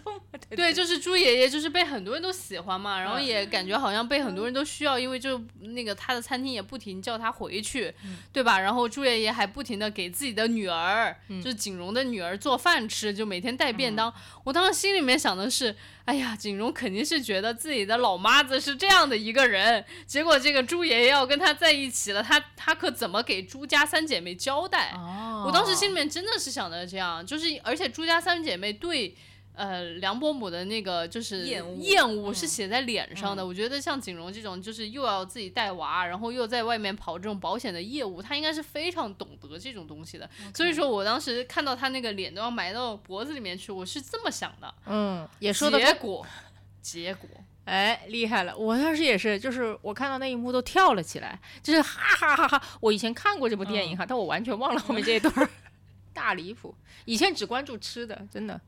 对对，就是猪爷爷，就是被很多人都喜欢嘛，然后嗯。也感觉好像被很多人都需要，因为就那个他的餐厅也不停叫他回去，嗯。对吧？然后猪爷爷还不停的给自己的女儿，嗯。就是景荣的女儿做饭吃，就每天带便当。我当时心里面想的是，哎呀，景荣肯定是觉得自己的老妈子是这样的一个人，结果这个朱爷爷要跟他在一起了，他他可怎么给朱家三姐妹交代？哦我当时心里面真的是想的这样，就是而且朱家三姐妹对。呃，梁伯母的那个就是厌恶厌恶是写在脸上的。我觉得像景荣这种，就是又要自己带娃，然后又在外面跑这种保险的业务，他应该是非常懂得这种东西的。所以说我当时看到他那个脸都要埋到脖子里面去，我是这么想的。嗯，也说的结果，结果，哎，厉害了！我当时也是，就是我看到那一幕都跳了起来，就是哈哈哈哈！我以前看过这部电影哈，但我完全忘了后面这一段，大离谱。以前只关注吃的，真的。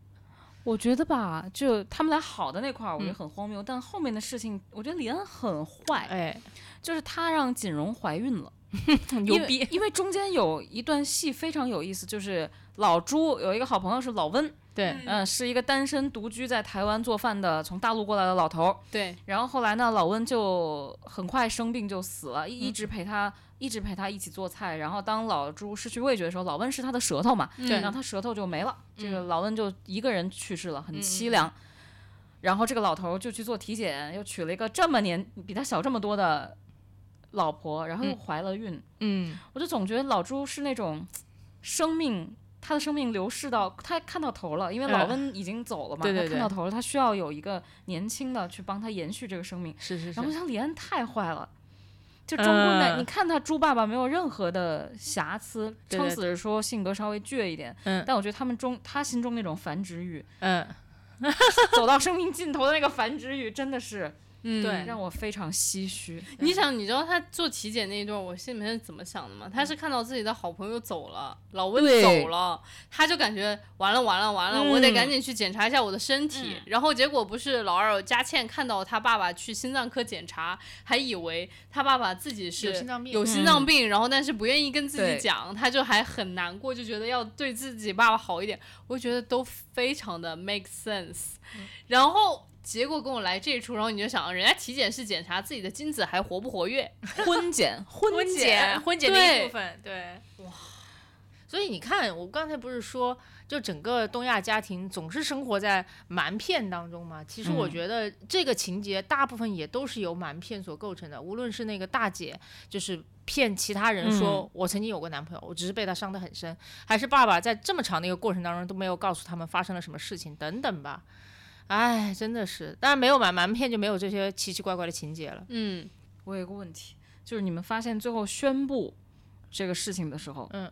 我觉得吧，就他们俩好的那块儿，我觉得嗯很荒谬，但后面的事情，我觉得李安很坏，哎，就是他让锦荣怀孕了，牛逼因为，中间有一段戏非常有意思，就是老朱有一个好朋友是老温，对，嗯、是一个单身独居在台湾做饭的从大陆过来的老头儿。对，然后后来呢，老温就很快生病就死了，一一嗯直陪他。一直陪他一起做菜，然后当老朱失去味觉的时候，老温是他的舌头嘛，对然后他舌头就没了，这个嗯老温就一个人去世了，很嗯凄凉。然后这个老头就去做体检，又娶了一个这么年比他小这么多的老婆，然后又嗯怀了孕，嗯，我就总觉得老朱是那种生命，他的生命流逝到他看到头了，因为老嗯温已经走了嘛，对对对他看到头了，他需要有一个年轻的去帮他延续这个生命。是是然后我想李安太坏了。就中国男，嗯。你看他猪爸爸没有任何的瑕疵，撑死是说性格稍微倔一点，嗯。但我觉得他们中他心中那种繁殖欲，嗯，走到生命尽头的那个繁殖欲，真的是嗯，对让我非常唏嘘。你想，你知道他做体检那一段，我心里面是怎么想的吗？他是看到自己的好朋友走了，老温走了，他就感觉完了完了完了，我得嗯赶紧去检查一下我的身体。然后结果不是老二佳倩看到他爸爸去心脏科检查，还以为他爸爸自己是有心脏病有心脏病然后但是不愿意跟自己讲，他就还很难过，就觉得要对自己爸爸好一点。我觉得都非常的 make sense。然后。结果跟我来这一出，然后你就想，人家体检是检查自己的精子还活不活跃，婚检，婚婚检检，，婚检的一部分，对，哇。所以你看，我刚才不是说，就整个东亚家庭总是生活在瞒骗当中嘛？其实我嗯觉得这个情节大部分也都是由瞒骗所构成的。无论是那个大姐，就是骗其他人说、嗯我曾经有过男朋友，我只是被他伤得很深，还是爸爸在这么长的一个过程当中都没有告诉他们发生了什么事情等等吧。哎，真的是，当然没有买瞒骗就没有这些奇奇怪怪的情节了。嗯，我有一个问题，就是你们发现最后宣布这个事情的时候，嗯，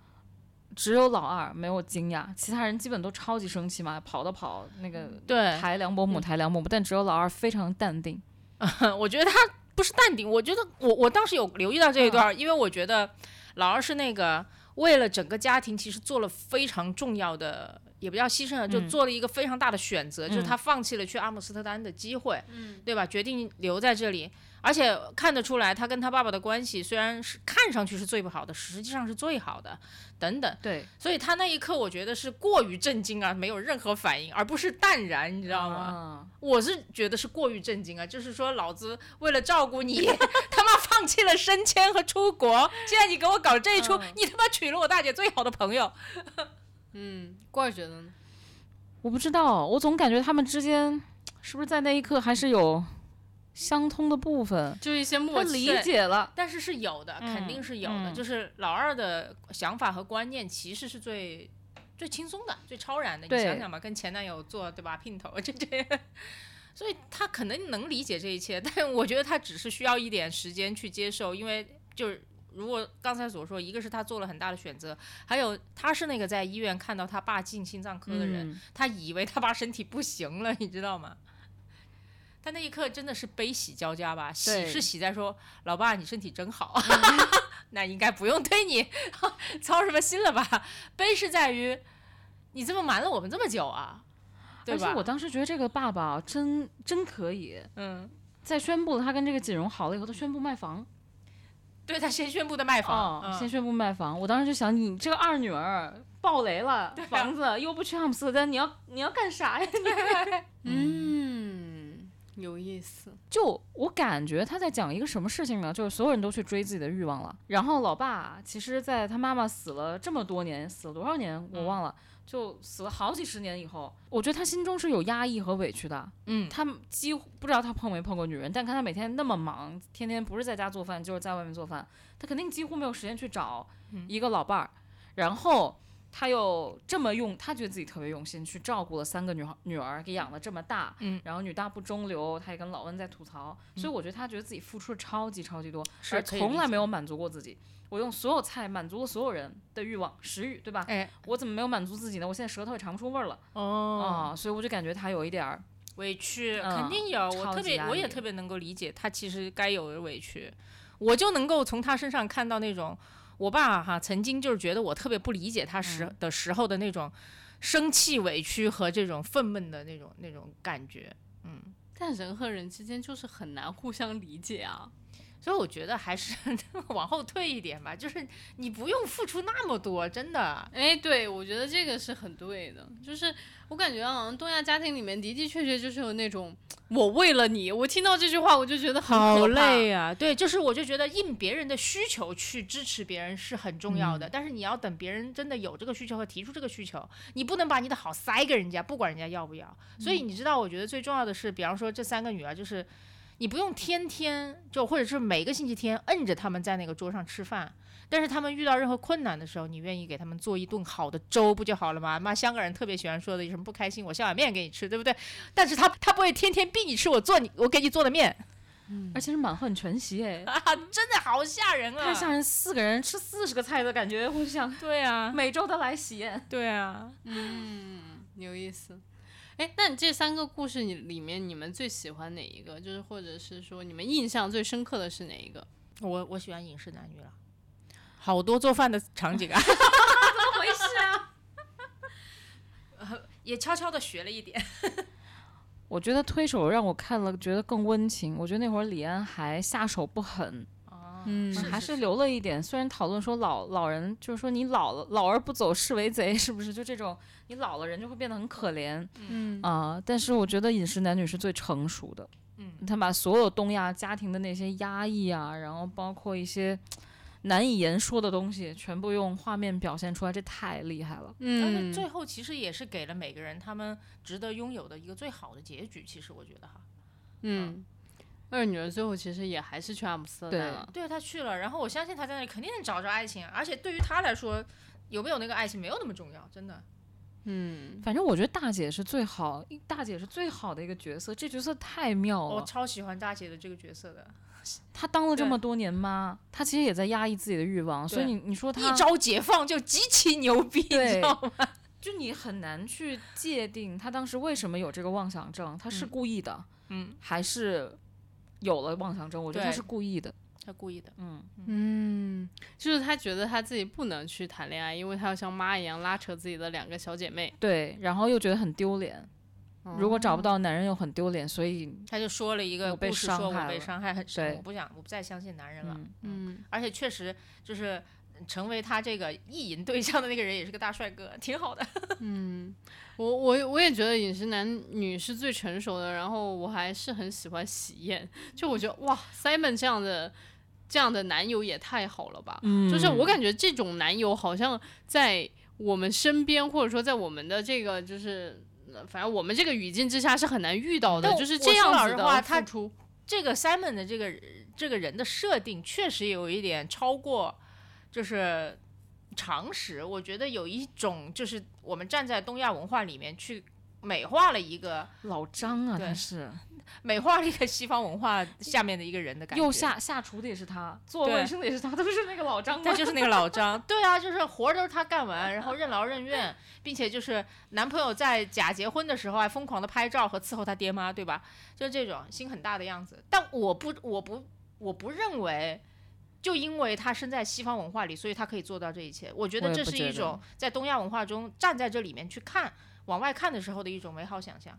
只有老二没有惊讶，其他人基本都超级生气嘛，跑的跑，那个对，抬梁伯母抬梁伯母，但只有老二非常淡定。我觉得他不是淡定，我觉得我我当时有留意到这一段儿，因为我觉得老二是那个为了整个家庭，其实做了非常重要的，也不叫牺牲了，就嗯做了一个非常大的选择，就是嗯他放弃了去阿姆斯特丹的机会，对吧？决定留在这里。而且看得出来，他跟他爸爸的关系虽然是看上去是最不好的，实际上是最好的，等等。对，所以他那一刻，我觉得是过于震惊啊，没有任何反应，而不是淡然，你知道吗？嗯我是觉得是过于震惊啊，就是说老子为了照顾你，他妈放弃了升迁和出国，现在你给我搞这一出，嗯你他妈娶了我大姐最好的朋友，嗯，罐儿觉得呢？我不知道，我总感觉他们之间是不是在那一刻还是有相通的部分，就一些默契。理解了。但是是有的，肯定是有的。嗯就是老二的想法和观念其实是最最轻松的、最超然的。你想想吧，跟前男友做对吧姘头，这这，所以他可能能理解这一切，但我觉得他只是需要一点时间去接受，因为就是。如果刚才所说，一个是他做了很大的选择，还有他是那个在医院看到他爸进心脏科的人，嗯他以为他爸身体不行了，你知道吗？他那一刻真的是悲喜交加吧？喜是喜在说老爸你身体真好，那应该不用对你 操什么心了吧？悲是在于你这么瞒了我们这么久啊，对吧？而且我当时觉得这个爸爸真真可以，嗯，在宣布他跟这个锦荣好了以后，他宣布卖房，对他先宣布的卖房，哦，嗯先宣布卖房。我当时就想，你这个二女儿爆雷了，啊房子又不去阿姆斯特丹，你要你要干啥呀？你嗯，有意思。就我感觉他在讲一个什么事情呢？就是所有人都去追自己的欲望了。然后老爸其实，在他妈妈死了这么多年，死了多少年我忘了，就死了好几十年以后，我觉得他心中是有压抑和委屈的。嗯，他们几乎不知道他碰没碰过女人，但看他每天那么忙，天天不是在家做饭就是在外面做饭，他肯定几乎没有时间去找一个老伴儿。然后他又这么用，他觉得自己特别用心，去照顾了三个女孩女儿，给养了这么大。嗯，然后女大不中留，他也跟老温在吐槽，所以我觉得他觉得自己付出了超级超级多，而是从来没有满足过自己。我用所有菜满足了所有人的欲望、食欲，对吧？哎，我怎么没有满足自己呢？我现在舌头也尝不出味儿了哦，啊、所以我就感觉他有一点儿委屈嗯肯定有，我特别我也特别能够理解他其实该有的委屈，我就能够从他身上看到那种我爸哈曾经就是觉得我特别不理解他时嗯的时候的那种生气、委屈和这种愤懑的那种那种感觉。嗯但人和人之间就是很难互相理解啊。所以我觉得还是 往后退一点吧，就是你不用付出那么多，真的。哎，对，我觉得这个是很对的，就是我感觉好像东亚家庭里面的的确确就是有那种我为了你，我听到这句话我就觉得好累啊！对，就是我就觉得应别人的需求去支持别人是很重要的，但是你要等别人真的有这个需求和提出这个需求，你不能把你的好塞给人家，不管人家要不要。所以你知道，我觉得最重要的是，比方说这三个女儿，就是你不用天天就或者是每个星期天摁着他们在那个桌上吃饭。但是他们遇到任何困难的时候，你愿意给他们做一顿好的粥不就好了吗？妈，香港人特别喜欢说的，有什么不开心，我下碗面给你吃，对不对？但是他他不会天天逼你吃我做你我给你做的面，嗯而且是满汉全席哎，啊，真的好吓人啊！太吓人，四个人吃四十个菜的感觉，我想对啊，每周都来喜宴。对啊，嗯，有意思。哎，那你这三个故事你里面，你们最喜欢哪一个？就是或者是说，你们印象最深刻的是哪一个？我我喜欢饮食男女了，好多做饭的场景啊，怎么回事啊？也悄悄的学了一点。我觉得推手让我看了觉得更温情。我觉得那会儿李安还下手不狠，哦，嗯还是留了一点。虽然讨论说老老人就是说你老了老而不走是为贼，是不是？就这种你老了人就会变得很可怜嗯啊、但是我觉得饮食男女是最成熟的。嗯，他把所有东亚家庭的那些压抑啊，然后包括一些难以言说的东西，全部用画面表现出来，这太厉害了。但是嗯，最后其实也是给了每个人他们值得拥有的一个最好的结局。其实我觉得哈，嗯，二女儿最后其实也还是去阿姆斯特丹了。对她去了，然后我相信她在那里肯定能找着爱情，而且对于她来说，有没有那个爱情没有那么重要，真的。嗯，反正我觉得大姐是最好，大姐是最好的一个角色，这角色太妙了。我超喜欢大姐的这个角色的，她当了这么多年妈，她其实也在压抑自己的欲望，所以你你说她一招解放就极其牛逼，你知道吗？就你很难去界定她当时为什么有这个妄想症，她是嗯故意的，嗯，还是有了妄想症？我觉得他是故意的。他故意的。嗯，嗯，就是他觉得他自己不能去谈恋爱，因为他要像妈一样拉扯自己的两个小姐妹。对，然后又觉得很丢脸，如果找不到男人又很丢脸，所以他就说了一个我被故事，说我伤害了被伤害很深，我不想，我不再相信男人了。嗯嗯，而且确实就是成为他这个意淫对象的那个人也是个大帅哥，挺好的。嗯我我我也觉得饮食男女是最成熟的，然后我还是很喜欢喜宴，就我觉得哇，Simon 这样的这样的男友也太好了吧，嗯就是我感觉这种男友好像在我们身边，或者说在我们的这个就是。呃反正我们这个语境之下是很难遇到的，就是这样子的话他付出。这个 Simon 的这个这个人的设定确实有一点超过，就是常识。我觉得有一种就是我们站在东亚文化里面去美化了一个老张啊，对他是美化了一个西方文化下面的一个人的感觉。又下下厨的也是他，做对卫生的也是他，都是那个老张吗他就是那个老张，对啊，就是活儿都是他干完，然后任劳任怨，并且就是男朋友在假结婚的时候还疯狂的拍照和伺候他爹妈，对吧？就是这种心很大的样子。但我不，我不，我不认为，就因为他身在西方文化里，所以他可以做到这一切。我觉得这是一种在东亚文化中站在这里面去看往外看的时候的一种美好想象。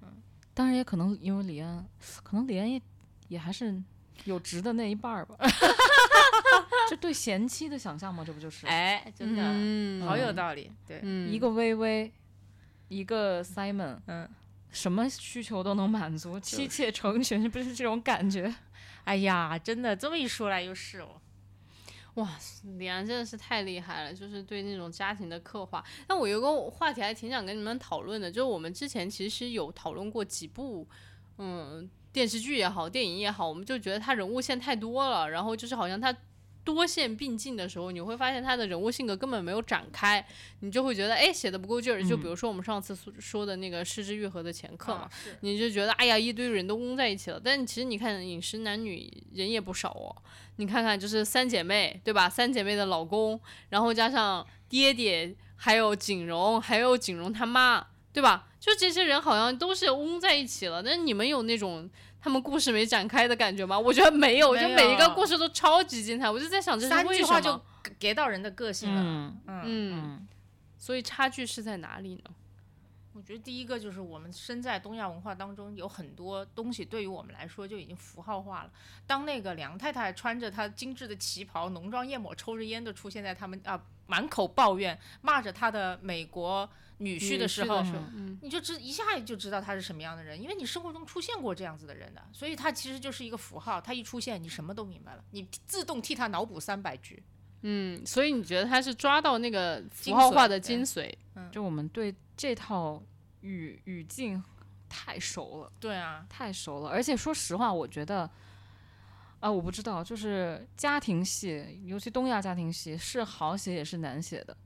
嗯当然也可能因为李安，可能李安也也还是有值的那一半儿吧，这对贤妻的想象吗，这不就是？哎，真的、嗯好有道理。对，嗯，一个微微，一个 Simon，嗯，什么需求都能满足，妻妾成群，不是这种感觉？哎呀，真的这么一说来又是哦。哇，李安真的是太厉害了，就是对那种家庭的刻画。但我有个话题还挺想跟你们讨论的，就是我们之前其实有讨论过几部，嗯，电视剧也好，电影也好，我们就觉得他人物线太多了，然后就是好像他。多线并进的时候，你会发现他的人物性格根本没有展开，你就会觉得哎写的不够劲儿。就比如说我们上次说说的那个《失之愈合的前客》嘛，啊你就觉得哎呀一堆人都嗡在一起了，但其实你看饮食男女人也不少哦，你看看就是三姐妹对吧？三姐妹的老公，然后加上爹爹，还有景荣，还有景荣他妈，对吧？就这些人好像都是嗡在一起了，但是你们有那种他们故事没展开的感觉吗？我觉得没有，没就每一个故事都超级精彩，我就在想这是三为什么？句话就给到人的个性了。嗯嗯嗯，嗯，所以差距是在哪里呢？我觉得第一个就是我们身在东亚文化当中，有很多东西对于我们来说就已经符号化了。当那个梁太太穿着她精致的旗袍、浓妆艳抹、抽着烟的出现在他们啊满口抱怨、骂着她的美国女婿的时候，嗯，你就知一下就知道他是什么样的人，因为你生活中出现过这样子的人的，所以他其实就是一个符号。他一出现，你什么都明白了，你自动替他脑补三百句。嗯，所以你觉得他是抓到那个符号化的精髓？就我们对这套语语境太熟了，对啊，太熟了。而且说实话，我觉得，啊，我不知道，就是家庭戏，尤其东亚家庭戏，是好写也是难写的。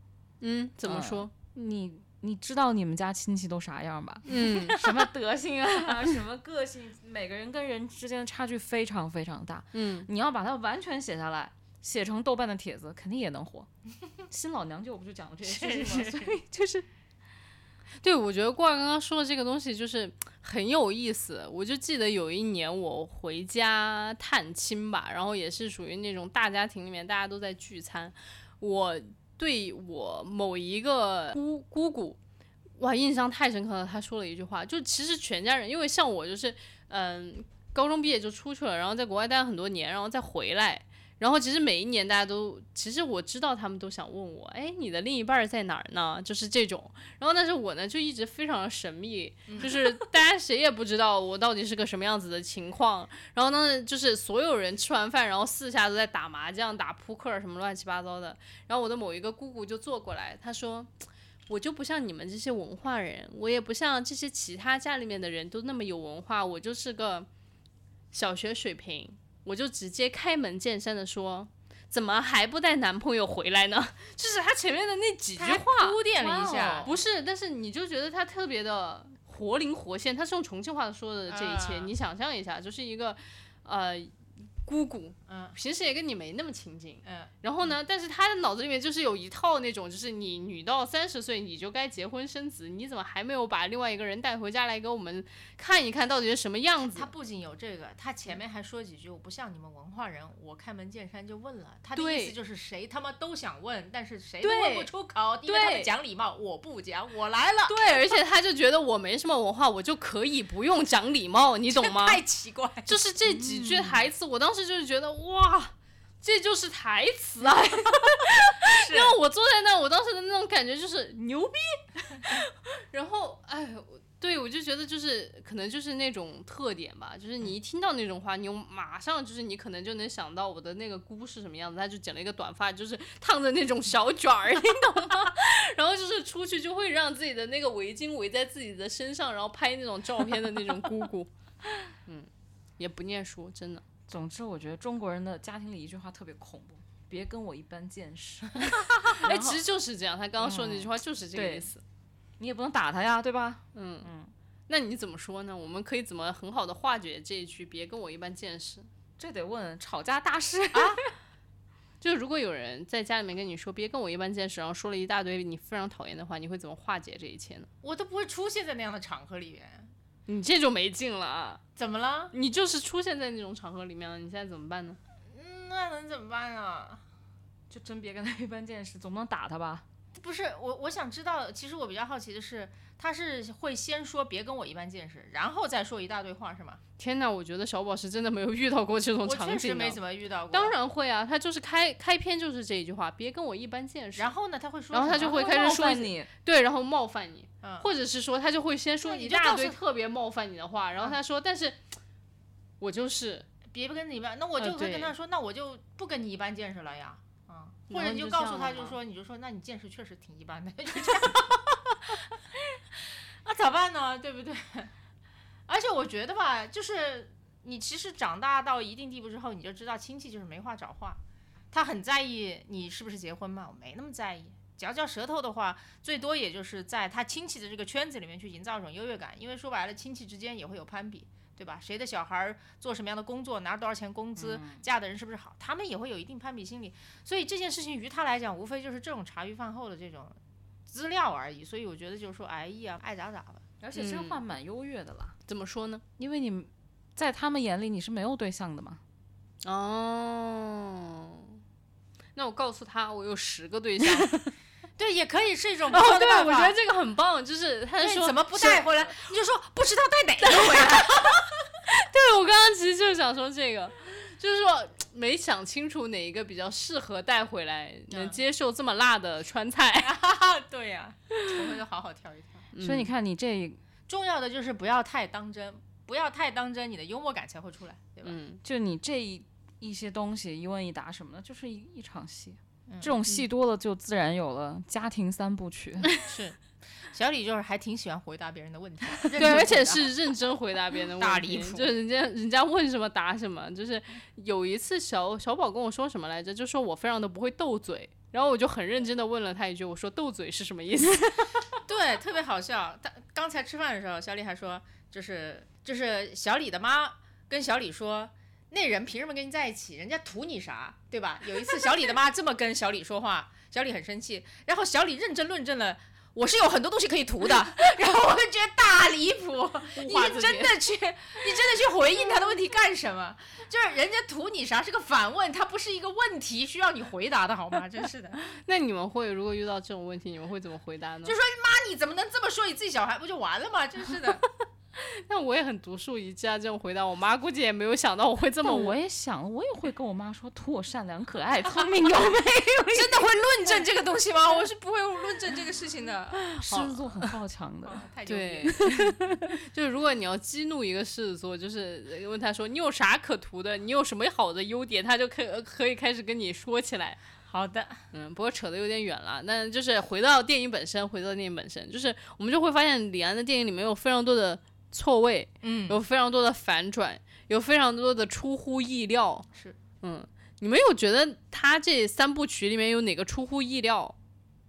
嗯，怎么嗯说？你你知道你们家亲戚都啥样吧？嗯，什么德性啊，什么个性，每个人跟人之间的差距非常非常大。嗯，你要把它完全写下来，写成豆瓣的帖子，肯定也能火。新老娘舅不就讲了这些事情吗？所以就是对，我觉得过儿刚刚说的这个东西就是很有意思。我就记得有一年我回家探亲吧，然后也是属于那种大家庭里面大家都在聚餐，我对我某一个姑姑姑。哇，印象太深刻了。他说了一句话，就其实全家人，因为像我就是，嗯，高中毕业就出去了，然后在国外待了很多年，然后再回来，然后其实每一年大家都，其实我知道他们都想问我，哎，你的另一半在哪儿呢？就是这种。然后但是我呢就一直非常的神秘，就是大家谁也不知道我到底是个什么样子的情况。然后呢，就是所有人吃完饭，然后四下都在打麻将、打扑克什么乱七八糟的。然后我的某一个姑姑就坐过来，她说。我就不像你们这些文化人，我也不像这些其他家里面的人都那么有文化，我就是个小学水平，我就直接开门见山的说，怎么还不带男朋友回来呢？就是他前面的那几句话，铺垫了一下，不是，但是你就觉得他特别的活灵活现，他是用重庆话说的这一切，啊你想象一下，就是一个呃姑姑，嗯平时也跟你没那么亲近，嗯，然后呢，但是他的脑子里面就是有一套那种，就是你女到三十岁你就该结婚生子，你怎么还没有把另外一个人带回家来给我们看一看到底是什么样子他？不仅有这个，他前面还说几句：“我不像你们文化人，我开门见山就问了。”他的意思就是谁他妈都想问，但是谁都问不出口，因为他们讲礼貌，我不讲，我来了，对，而且他就觉得我没什么文化，我就可以不用讲礼貌，你 懂吗？太奇怪。就是这几句台词，我当时就是觉得哇，这就是台词啊！因为我坐在那，我当时的那种感觉就是牛逼。然后，哎，对我就觉得就是可能就是那种特点吧，就是你一听到那种话，你有马上就是你可能就能想到我的那个姑是什么样子，她就剪了一个短发，就是烫的那种小卷儿，你懂吗？然后就是出去就会让自己的那个围巾围在自己的身上，然后拍那种照片的那种姑姑，嗯，也不念书，真的。总之，我觉得中国人的家庭里一句话特别恐怖，别跟我一般见识。哎，其实就是这样，他刚刚说的那句话就是这个意思。你也不能打他呀，对吧？嗯嗯，那你怎么说呢？我们可以怎么很好的化解这一句“别跟我一般见识这得问吵架大师。”？就如果有人在家里面跟你说“别跟我一般见识”，然后说了一大堆你非常讨厌的话，你会怎么化解这一切呢？我都不会出现在那样的场合里面，你这就没劲了啊！怎么了？你就是出现在那种场合里面了，你现在怎么办呢？嗯，那能怎么办啊？就真别跟他一般见识，总不能打他吧？不是我，我想知道，其实我比较好奇的是，他是会先说别跟我一般见识，然后再说一大堆话是吗？天哪，我觉得小宝是真的没有遇到过这种场景的确实没怎么遇到过。当，然会啊，他就是开开篇就是这一句话，别跟我一般见识。然后呢，他会说，然后他就会开始说你，对，然后冒犯你，嗯或者是说他就会先说一大堆特别冒犯你的话，然后嗯他说，但是我就是，别不跟你一般，那我就会跟他说，那我就不跟你一般见识了呀。啊，或者你就告诉他，就说你就说，那你见识确实挺一般的，就这样。那咋办呢？对不对？而且我觉得吧，就是你其实长大到一定地步之后，你就知道亲戚就是没话找话，他很在意你是不是结婚嘛，我没那么在意。嚼嚼舌头的话，最多也就是在他亲戚的这个圈子里面去营造一种优越感，因为说白了，亲戚之间也会有攀比，对吧？谁的小孩儿做什么样的工作，拿多少钱工资，嫁的人是不是好，他们也会有一定攀比心理。所以这件事情于他来讲，无非就是这种茶余饭后的这种资料而已。所以我觉得就是说，哎呀，爱咋咋吧。而且这话蛮优越的啦，怎么说呢？因为你在他们眼里你是没有对象的嘛。哦，那我告诉他，我有十个对象，对，也可以是一种不哦，对，错的办法。我觉得这个很棒，就是他说怎么不带回来？你就说 不知道带哪个回来。对，我刚刚其实就是想说这个，就是说没想清楚哪一个比较适合带回来，能嗯接受这么辣的川菜。对呀、我回头好好挑一挑。嗯所以你看，你这重要的就是不要太当真，不要太当真，你的幽默感才会出来，对吧？嗯，就你这一一些东西一问一答什么的，就是一一场戏。嗯这种戏多了，就自然有了家庭三部曲。是。小李就是还挺喜欢回答别人的问题，对，而且是认真回答别人的 问题，大离谱就是人家人家问什么答什么。就是有一次小小宝跟我说什么来着，就说我非常的不会斗嘴，然后我就很认真的问了他一句，我说斗嘴是什么意思？对，特别好笑。他刚才吃饭的时候，小李还说，就是就是小李的妈跟小李说，那人凭什么跟你在一起？人家图你啥，对吧？有一次小李的妈这么跟小李说话，小李很生气，然后小李认真论证了。我是有很多东西可以涂的，然后我就觉得大离谱。你真的去，你真的去回应他的问题干什么？就是人家图你啥是个反问，他不是一个问题需要你回答的好吗？真是的。那你们会如果遇到这种问题，你们会怎么回答呢？就说妈，你怎么能这么说你自己小孩？不就完了吗？真是的。那我也很独树一帜啊，这种回答，我妈估计也没有想到我会这么我。也想了，我也会跟我妈说，图我善良、可爱、聪明、有没有。真的会论证这个东西吗？我是不会论证这个事情的。狮子座很好强的，对了，就是如果你要激怒一个狮子座，就是问他说你有啥可图的，你有什么好的优点，他就可可以开始跟你说起来。好的，嗯，不过扯得有点远了。那就是回到电影本身，回到电影本身，就是我们就会发现李安的电影里面有非常多的错位，嗯，有非常多的反转，有非常多的出乎意料。是，嗯，你们有觉得他这三部曲里面有哪个出乎意料，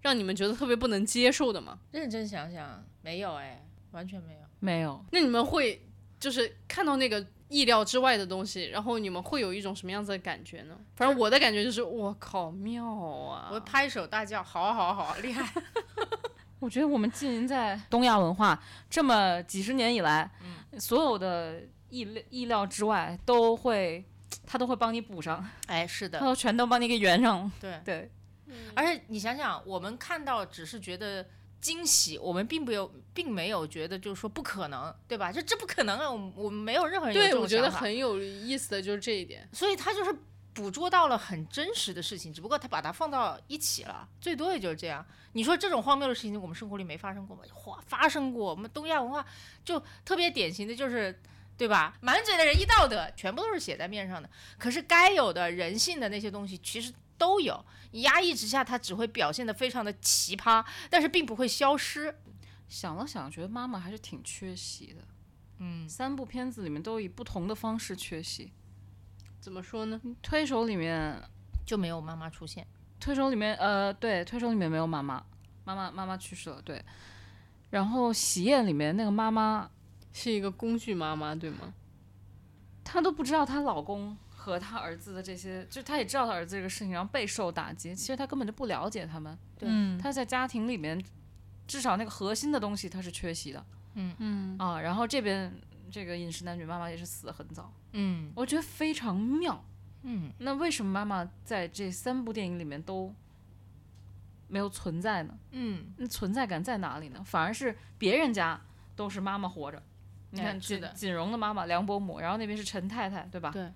让你们觉得特别不能接受的吗？认真想想，没有哎，完全没有。没有。那你们会就是看到那个意料之外的东西，然后你们会有一种什么样子的感觉呢？反正我的感觉就是，我靠，妙啊！我拍手大叫，好好好，厉害。我觉得我们浸淫在东亚文化这么几十年以来，所有的意料意料之外都会，他都会帮你补上，哎，是的，他都全都帮你给圆上。对。对，而且你想想，我们看到只是觉得惊喜，我们并没有，并没有觉得就是说不可能，对吧？这这不可能啊！我们我们没有任何人有这对，种我觉得想法很有意思的就是这一点。所以他就是捕捉到了很真实的事情，只不过他把它放到一起了，最多也就是这样。你说这种荒谬的事情，我们生活里没发生过吗？发发生过。我们东亚文化就特别典型的就是。对吧？满嘴的仁义道德，全部都是写在面上的。可是该有的人性的那些东西，其实都有。你压抑之下，它只会表现得非常的奇葩，但是并不会消失。想了想，觉得妈妈还是挺缺席的。嗯，三部片子里面都以不同的方式缺席。怎么说呢？推手里面，就没有妈妈出现。推手里面，呃，对，推手里面没有妈妈，妈妈妈妈去世了，对。然后喜宴里面那个妈妈，是一个工具妈妈，对吗？她都不知道她老公和她儿子的这些，就她也知道她儿子这个事情，然后备受打击。其实她根本就不了解他们。对嗯，她在家庭里面，至少那个核心的东西她是缺席的。嗯嗯，啊，然后这边这个饮食男女妈妈也是死的很早，嗯我觉得非常妙。嗯，那为什么妈妈在这三部电影里面都没有存在呢？嗯，那存在感在哪里呢？反而是别人家都是妈妈活着。你哎看锦锦荣的妈妈梁伯母，然后那边是陈太太，对吧？对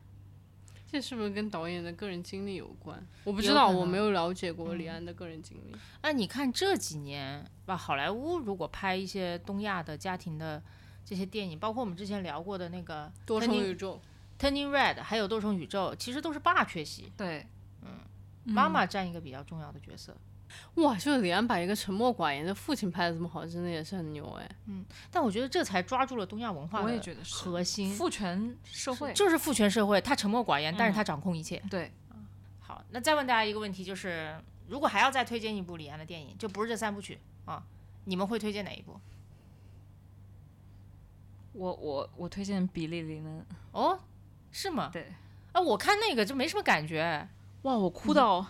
这是不是跟导演的个人经历有关？我不知道，我没有了解过李安的个人经历。那你看这几年吧，好莱坞如果拍一些东亚的家庭的这些电影，包括我们之前聊过的那个多重宇宙，Turning Red，还有多重宇宙，其实都是爸缺席，对，嗯妈妈占一个比较重要的角色。哇，就是李安把一个沉默寡言的父亲拍的这么好，真的也是很牛哎。嗯但我觉得这才抓住了东亚文化我也的觉得是核心，父权社会。就是父权社会，他沉默寡言，但是他掌控一切。对，好，那再问大家一个问题，就是如果还要再推荐一部李安的电影，就不是这三部曲啊，你们会推荐哪一部？我我我推荐比利林恩。哦，是吗？对，啊，我看那个就没什么感觉。哇，我哭到，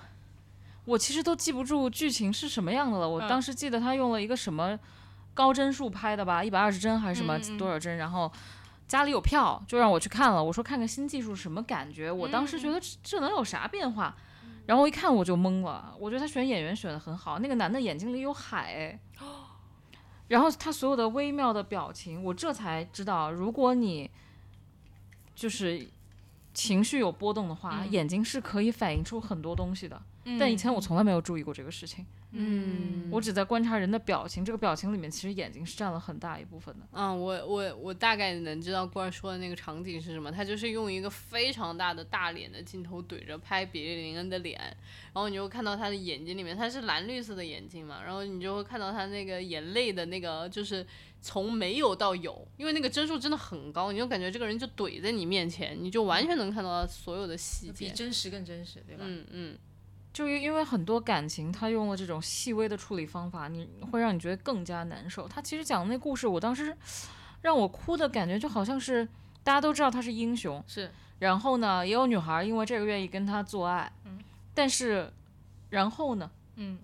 我其实都记不住剧情是什么样的了。我嗯当时记得他用了一个什么高帧数拍的吧，一百二十帧还是什么多少帧，然后家里有票就让我去看了。我说看看新技术什么感觉？我当时觉得这这能有啥变化？然后我一看我就懵了，我觉得他选演员选的很好，那个男的眼睛里有海，然后他所有的微妙的表情，我这才知道，如果你就是情绪有波动的话，眼睛是可以反映出很多东西的。但以前我从来没有注意过这个事情，嗯我只在观察人的表情，这个表情里面其实眼睛是占了很大一部分的。嗯，我我我大概能知道郭儿说的那个场景是什么，他就是用一个非常大的大脸的镜头怼着拍比利林恩的脸，然后你就会看到他的眼睛里面，他是蓝绿色的眼睛嘛，然后你就会看到他那个眼泪的那个就是从没有到有，因为那个帧数真的很高，你就感觉这个人就怼在你面前，你就完全能看到他所有的细节。比真实更真实，对吧？嗯嗯，就因为很多感情，他用了这种细微的处理方法，你会让你觉得更加难受。他其实讲的那故事，我当时让我哭的感觉，就好像是大家都知道他是英雄，是，然后呢，也有女孩因为这个愿意跟他做爱，嗯但是然后呢，嗯，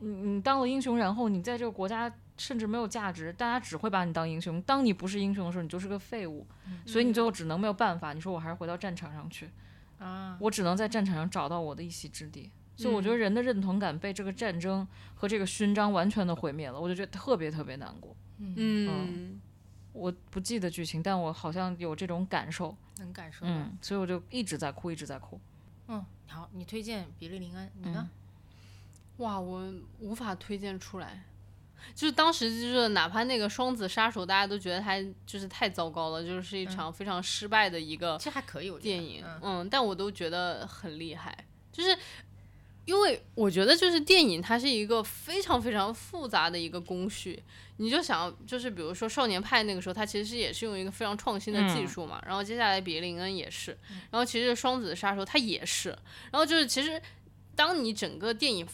你你当了英雄，然后你在这个国家甚至没有价值，大家只会把你当英雄。当你不是英雄的时候，你就是个废物，所以你最后只能没有办法，你说我还是回到战场上去，啊，我只能在战场上找到我的一席之地。所以我觉得人的认同感被这个战争和这个勋章完全的毁灭了，我就觉得特别特别难过。嗯，我不记得剧情，但我好像有这种感受，能感受到。嗯，所以我就一直在哭，一直在哭。嗯，好，你推荐比利林恩，你呢？哇，我无法推荐出来。就是当时就是哪怕那个双子杀手，大家都觉得他就是太糟糕了，就是一场非常失败的一个其实还可以，我觉得电影，嗯。嗯，但我都觉得很厉害，就是因为我觉得就是电影它是一个非常非常复杂的一个工序，你就想就是比如说少年派那个时候，它其实也是用一个非常创新的技术嘛，然后接下来比林恩也是，然后其实双子杀手它也是，然后就是其实当你整个电影。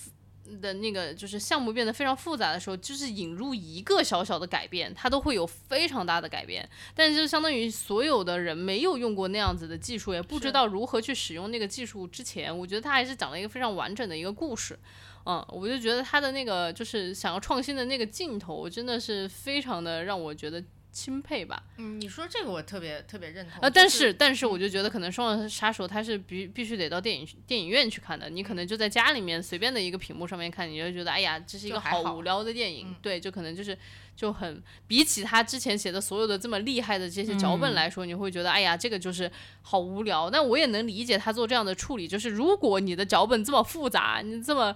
的那个就是项目变得非常复杂的时候，就是引入一个小小的改变，它都会有非常大的改变。但是就相当于所有的人没有用过那样子的技术，也不知道如何去使用那个技术之前，我觉得他还是讲了一个非常完整的一个故事。嗯，我就觉得他的那个就是想要创新的那个劲头，真的是非常的让我觉得钦佩吧。嗯，你说这个我特别特别认同。呃，但是但是我就觉得可能《双人杀手》它是必必须得到电影电影院去看的，你可能就在家里面随便的一个屏幕上面看，你就觉得哎呀，这是一个好好无聊的电影。对，就可能就是就很比起他之前写的所有的这么厉害的这些脚本来说，你会觉得哎呀，这个就是好无聊。但我也能理解他做这样的处理，就是如果你的脚本这么复杂，你这么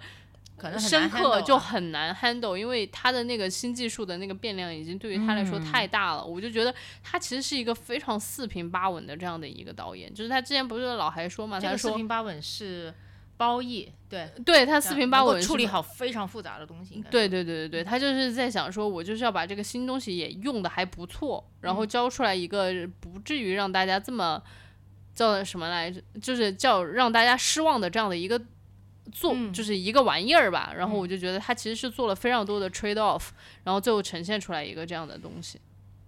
可能深刻就啊很难 handle，因为他的那个新技术的那个变量已经对于他来说太大了。我就觉得他其实是一个非常四平八稳的这样的一个导演。就是他之前不是老还说嘛，他说四平八稳是褒义，对，对他四平八稳处理好非常复杂的东西。对对对对对，他就是在想说，我就是要把这个新东西也用的还不错，然嗯后教出来一个不至于让大家这么叫什么来着，就是叫让大家失望的这样的一个做，嗯就是一个玩意儿吧。然后我就觉得他其实是做了非常多的 trade off，然后最后呈现出来一个这样的东西。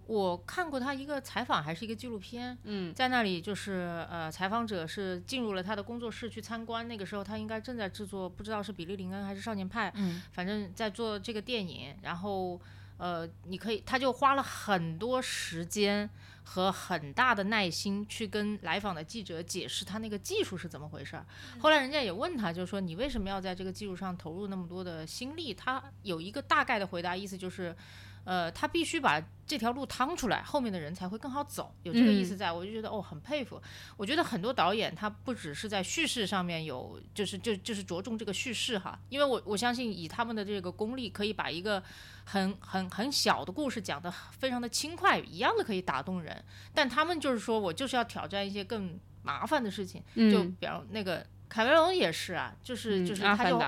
我看过他一个采访，还是一个纪录片，嗯在那里就是呃，采访者是进入了他的工作室去参观，那个时候他应该正在制作，不知道是比利林恩还是少年派，嗯，反正在做这个电影，然后呃，你可以，他就花了很多时间和很大的耐心去跟来访的记者解释他那个技术是怎么回事儿。后来人家也问他，就是说你为什么要在这个技术上投入那么多的心力？他有一个大概的回答，意思就是。呃，他必须把这条路趟出来，后面的人才会更好走，有这个意思在，我就觉得哦，很佩服。我觉得很多导演他不只是在叙事上面有，就是就就是着重这个叙事哈，因为我我相信以他们的这个功力，可以把一个很很很小的故事讲得非常的轻快，一样的可以打动人。但他们就是说我就是要挑战一些更麻烦的事情，就嗯比方那个凯文龙也是啊，就是嗯就是他就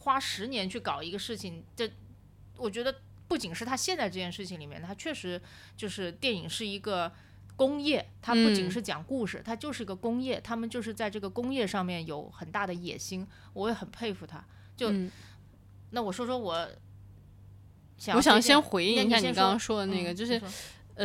花十年去搞一个事情，这我觉得不仅是他现在这件事情里面，他确实就是电影是一个工业，它不仅嗯是讲故事，它就是个工业，他们就是在这个工业上面有很大的野心，我也很佩服他。就嗯那我说说我想我想先回应一下你刚刚说说的那个，就是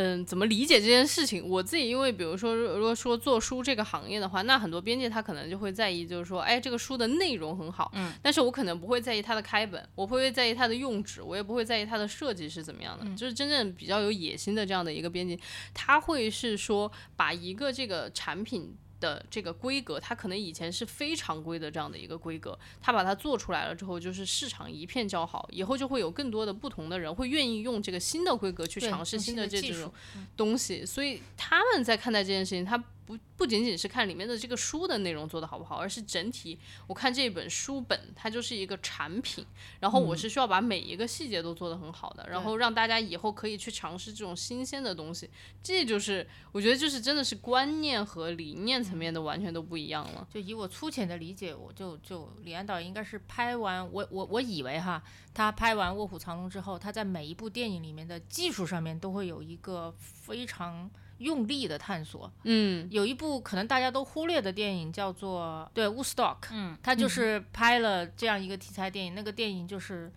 嗯怎么理解这件事情？我自己因为比如说，如果说做书这个行业的话，那很多编辑他可能就会在意，就是说，哎，这个书的内容很好，嗯，但是我可能不会在意它的开本，我不会在意它的用纸，我也不会在意它的设计是怎么样的。就是真正比较有野心的这样的一个编辑，他会是说把一个这个产品。的这个规格，它可能以前是非常规的这样的一个规格，它把它做出来了之后，就是市场一片叫好，以后就会有更多的不同的人会愿意用这个新的规格去尝试新的这种东西，所以他们在看待这件事情，他不不仅仅是看里面的这个书的内容做得好不好，而是整体。我看这本书本，它就是一个产品，然后我是需要把每一个细节都做得很好的，然后让大家以后可以去尝试这种新鲜的东西。这就是我觉得就是真的是观念和理念层面的完全都不一样了。就以我粗浅的理解，我就就李安导演应该是拍完我我我以为哈，他拍完《卧虎藏龙》之后，他在每一部电影里面的技术上面都会有一个非常用力的探索。嗯有一部可能大家都忽略的电影叫做对《Woodstock》，嗯，他就是拍了这样一个题材电影，那个电影就是。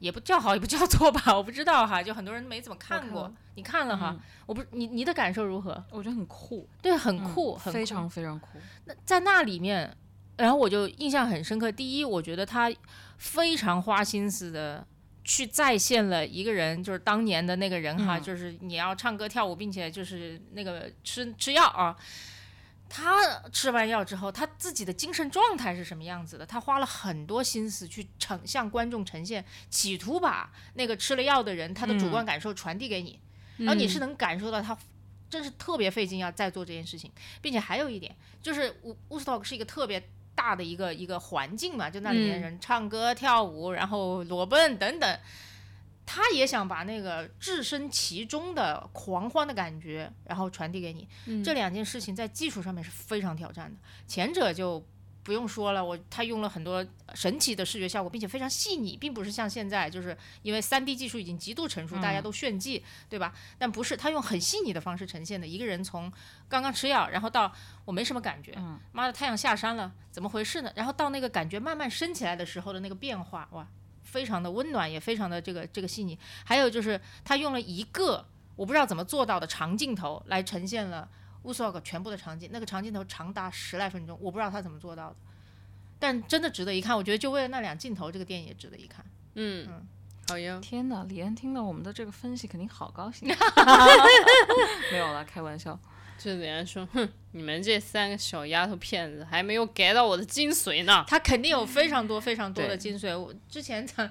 也不叫好，也不叫错吧，我不知道哈，就很多人没怎么看过。看你看了哈？我不，你你的感受如何？我觉得很酷，对，很嗯酷，很非常非常酷。那在那里面，然后我就印象很深刻。第一，我觉得他非常花心思的去再现了一个人，就是当年的那个人哈，嗯。就是你要唱歌跳舞，并且就是那个吃吃药啊。他吃完药之后，他自己的精神状态是什么样子的？他花了很多心思去呈向观众呈现，企图把那个吃了药的人他的主观感受传递给你，然后你是能感受到他真是特别费劲要再做这件事情，并且还有一点就是乌乌斯托克是一个特别大的一个一个环境嘛，就那里面嗯人唱歌跳舞，然后裸奔等等。他也想把那个置身其中的狂欢的感觉，然后传递给你。这两件事情在技术上面是非常挑战的。前者就不用说了，我他用了很多神奇的视觉效果，并且非常细腻，并不是像现在就是因为三 D 技术已经极度成熟，大家都炫技，对吧？但不是，他用很细腻的方式呈现的。一个人从刚刚吃药，然后到我没什么感觉，妈的太阳下山了，怎么回事呢？然后到那个感觉慢慢升起来的时候的那个变化，哇！非常的温暖，也非常的这个这个细腻。还有就是他用了一个我不知道怎么做到的长镜头来呈现了乌索克全部的场景，那个长镜头长达十来分钟，我不知道他怎么做到的，但真的值得一看。我觉得就为了那两镜头，这个电影也值得一看。嗯，好呀。天哪，李安听到我们的这个分析肯定好高兴。没有了，开玩笑。就李安说，哼，你们这三个小丫头片子还没有 get 到我的精髓呢。他肯定有非常多非常多的精髓。我之前他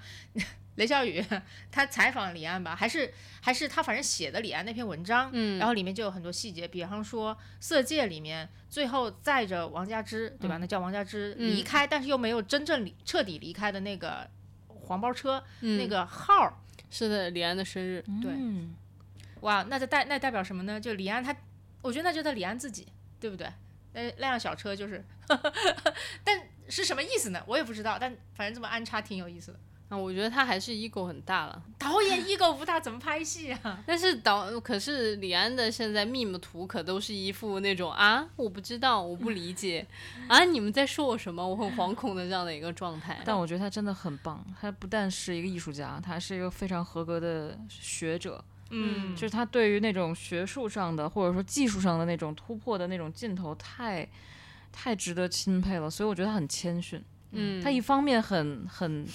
雷小雨他采访李安吧，还是还是他反正写的李安那篇文章，嗯然后里面就有很多细节，比方说《色戒》里面最后载着王佳芝，对吧？那叫王佳芝离开，但是又没有真正离彻底离开的那个黄包车、那个号儿，是的，李安的生日，对嗯，哇，那这代那代表什么呢？就李安他，我觉得那就是李安自己，对不对？那那辆小车就是，但是什么意思呢？我也不知道，但反正这么安插挺有意思的。啊，我觉得他还是 ego 很大了。导演 ego 不大，怎么拍戏啊？但是导可是李安的现在 meme 图可都是一副那种啊，我不知道，我不理解，啊，你们在说我什么？我很惶恐的这样的一个状态。但我觉得他真的很棒，他不但是一个艺术家，他是一个非常合格的学者。嗯就是他对于那种学术上的或者说技术上的那种突破的那种劲头太，太值得钦佩了。所以我觉得他很谦逊。嗯，他一方面很很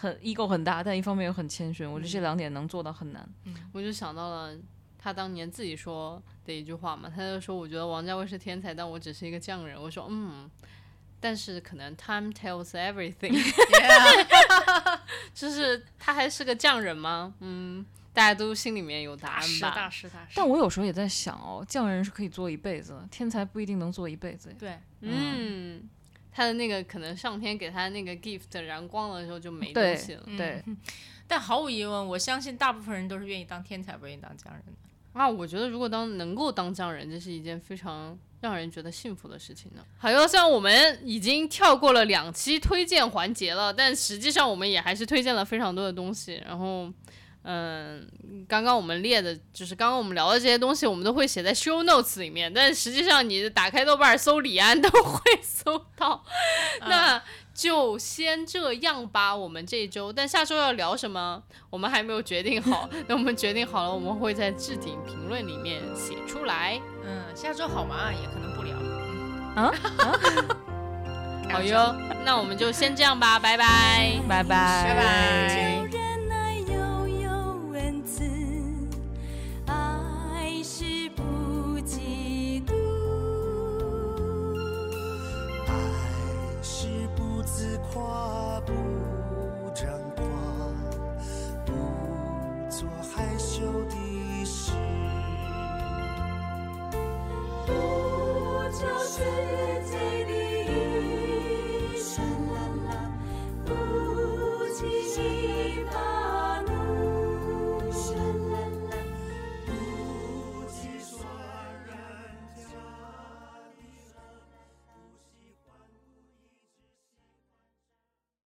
很 ego 很大，但一方面又很谦逊。我觉得嗯这两点能做到很难。我就想到了他当年自己说的一句话嘛，他就说：“我觉得王家卫是天才，但我只是一个匠人。”我说：“嗯。”但是可能 time tells everything，就是他还是个匠人吗？嗯，大家都心里面有答大案吧。师大师。但我有时候也在想哦，匠人是可以做一辈子的，天才不一定能做一辈子。对，嗯，他的那个可能上天给他那个 gift 燃光了之后就没东西了。对，但毫无疑问，我相信大部分人都是愿意当天才，不愿意当匠人的。啊，我觉得如果当能够当匠人，这是一件非常让人觉得幸福的事情呢。好哟，虽然我们已经跳过了两期推荐环节了，但实际上我们也还是推荐了非常多的东西。然后，嗯，刚刚我们列的就是刚刚我们聊的这些东西，我们都会写在 show notes 里面。但实际上，你打开豆瓣搜李安都会搜到。那就先这样吧，我们这一周，但下周要聊什么，我们还没有决定好。等我们决定好了，我们会在置顶评论里面写出来。嗯，下周好吗？也可能不聊。啊 好哟，那我们就先这样吧，拜拜，拜拜，拜拜。次爱是不嫉妒。爱是不自夸不张狂不做害羞的事。不求自己